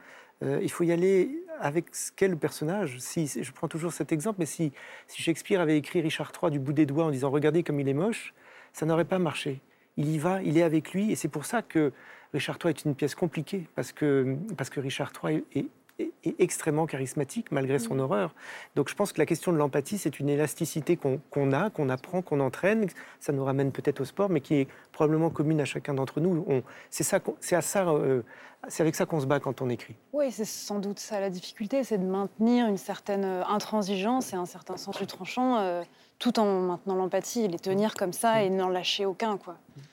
euh, il faut y aller avec le personnage. Si, je prends toujours cet exemple, mais si, Shakespeare avait écrit Richard III du bout des doigts en disant regardez comme il est moche, ça n'aurait pas marché. Il y va, il est avec lui, et c'est pour ça que Richard III est une pièce compliquée, parce que, parce que Richard III est- est extrêmement charismatique malgré son horreur. Donc je pense que la question de l'empathie, c'est une élasticité qu'on a, qu'on apprend, qu'on entraîne. Ça nous ramène peut-être au sport, mais qui est probablement commune à chacun d'entre nous. On- C'est ça, qu'on- c'est à ça, euh, c'est avec ça qu'on se bat quand on écrit. Oui, c'est sans doute ça la difficulté, c'est de maintenir une certaine euh, intransigeance et un certain sens du tranchant, euh, tout en maintenant l'empathie, et les tenir comme ça et n'en lâcher aucun, quoi. Vous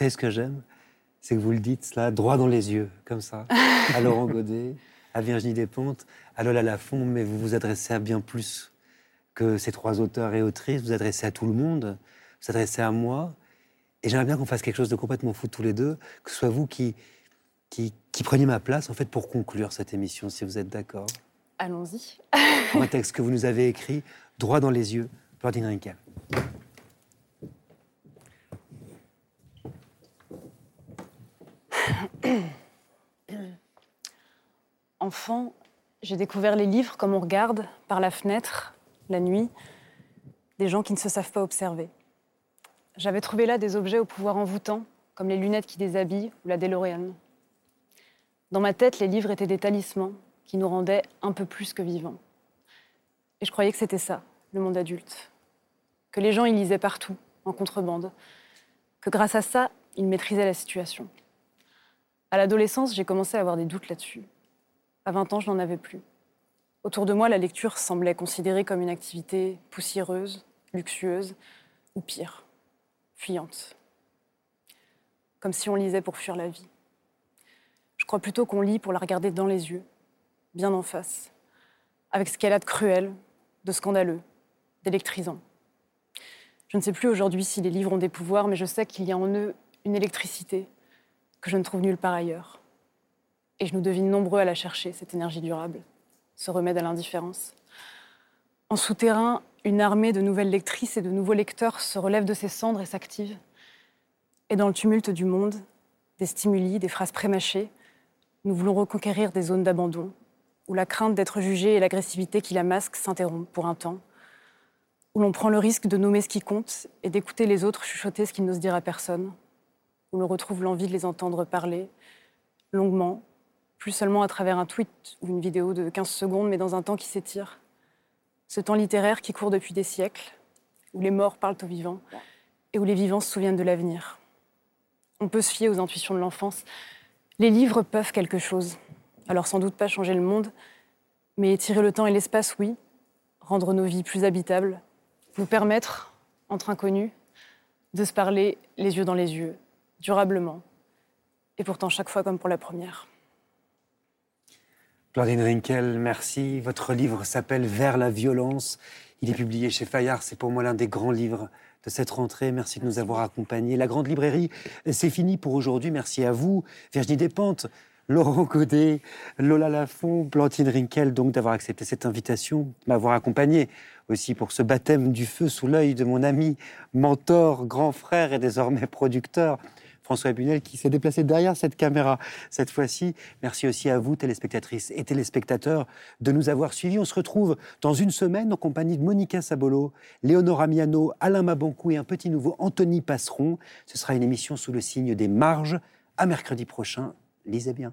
savez ce que j'aime C'est que vous le dites là, droit dans les yeux, comme ça, à Laurent Godet, à Virginie Despentes, à Lola Lafont, mais vous vous adressez à bien plus que ces trois auteurs et autrices, vous vous adressez à tout le monde, vous vous adressez à moi, et j'aimerais bien qu'on fasse quelque chose de complètement fou tous les deux, que ce soit vous qui, qui, qui preniez ma place, en fait, pour conclure cette émission, si vous êtes d'accord. Allons-y. Un texte que vous nous avez écrit, droit dans les yeux, Blandine Rinkel. [COUGHS] Enfant, j'ai découvert les livres comme on regarde par la fenêtre, la nuit, des gens qui ne se savent pas observer. J'avais trouvé là des objets au pouvoir envoûtant, comme les lunettes qui déshabillent ou la DeLorean. Dans ma tête, les livres étaient des talismans qui nous rendaient un peu plus que vivants. Et je croyais que c'était ça, le monde adulte. Que les gens y lisaient partout, en contrebande. Que grâce à ça, ils maîtrisaient la situation. À l'adolescence, j'ai commencé à avoir des doutes là-dessus. À 20 ans, je n'en avais plus. Autour de moi, la lecture semblait considérée comme une activité poussiéreuse, luxueuse, ou pire, fuyante. Comme si on lisait pour fuir la vie. Je crois plutôt qu'on lit pour la regarder dans les yeux, bien en face, avec ce qu'elle a de cruel, de scandaleux, d'électrisant. Je ne sais plus aujourd'hui si les livres ont des pouvoirs, mais je sais qu'il y a en eux une électricité que je ne trouve nulle part ailleurs. Et je nous devine nombreux à la chercher, cette énergie durable, ce remède à l'indifférence. En souterrain, une armée de nouvelles lectrices et de nouveaux lecteurs se relève de ses cendres et s'active. Et dans le tumulte du monde, des stimuli, des phrases prémâchées, nous voulons reconquérir des zones d'abandon, où la crainte d'être jugé et l'agressivité qui la masque s'interrompent pour un temps, où l'on prend le risque de nommer ce qui compte et d'écouter les autres chuchoter ce qu'ils n'osent dire à personne, où l'on retrouve l'envie de les entendre parler, longuement, plus seulement à travers un tweet ou une vidéo de 15 secondes, mais dans un temps qui s'étire. Ce temps littéraire qui court depuis des siècles, où les morts parlent aux vivants et où les vivants se souviennent de l'avenir. On peut se fier aux intuitions de l'enfance. Les livres peuvent quelque chose. Alors sans doute pas changer le monde, mais étirer le temps et l'espace, oui. Rendre nos vies plus habitables. Nous permettre, entre inconnus, de se parler les yeux dans les yeux, durablement. Et pourtant chaque fois comme pour la première. Claudine Rinkel, merci. Votre livre s'appelle Vers la violence. Il est publié chez Fayard. C'est pour moi l'un des grands livres de cette rentrée. Merci de nous avoir accompagnés. La Grande Librairie, c'est fini pour aujourd'hui. Merci à vous, Virginie Despentes, Laurent Godet, Lola Lafont, Plantine Rinkel, donc d'avoir accepté cette invitation, m'avoir accompagné aussi pour ce baptême du feu sous l'œil de mon ami, mentor, grand frère et désormais producteur. François Bunel qui s'est déplacé derrière cette caméra cette fois-ci. Merci aussi à vous, téléspectatrices et téléspectateurs, de nous avoir suivis. On se retrouve dans une semaine en compagnie de Monica Sabolo, Léonora Miano, Alain Mabancou et un petit nouveau Anthony Passeron. Ce sera une émission sous le signe des marges. À mercredi prochain. Lisez bien.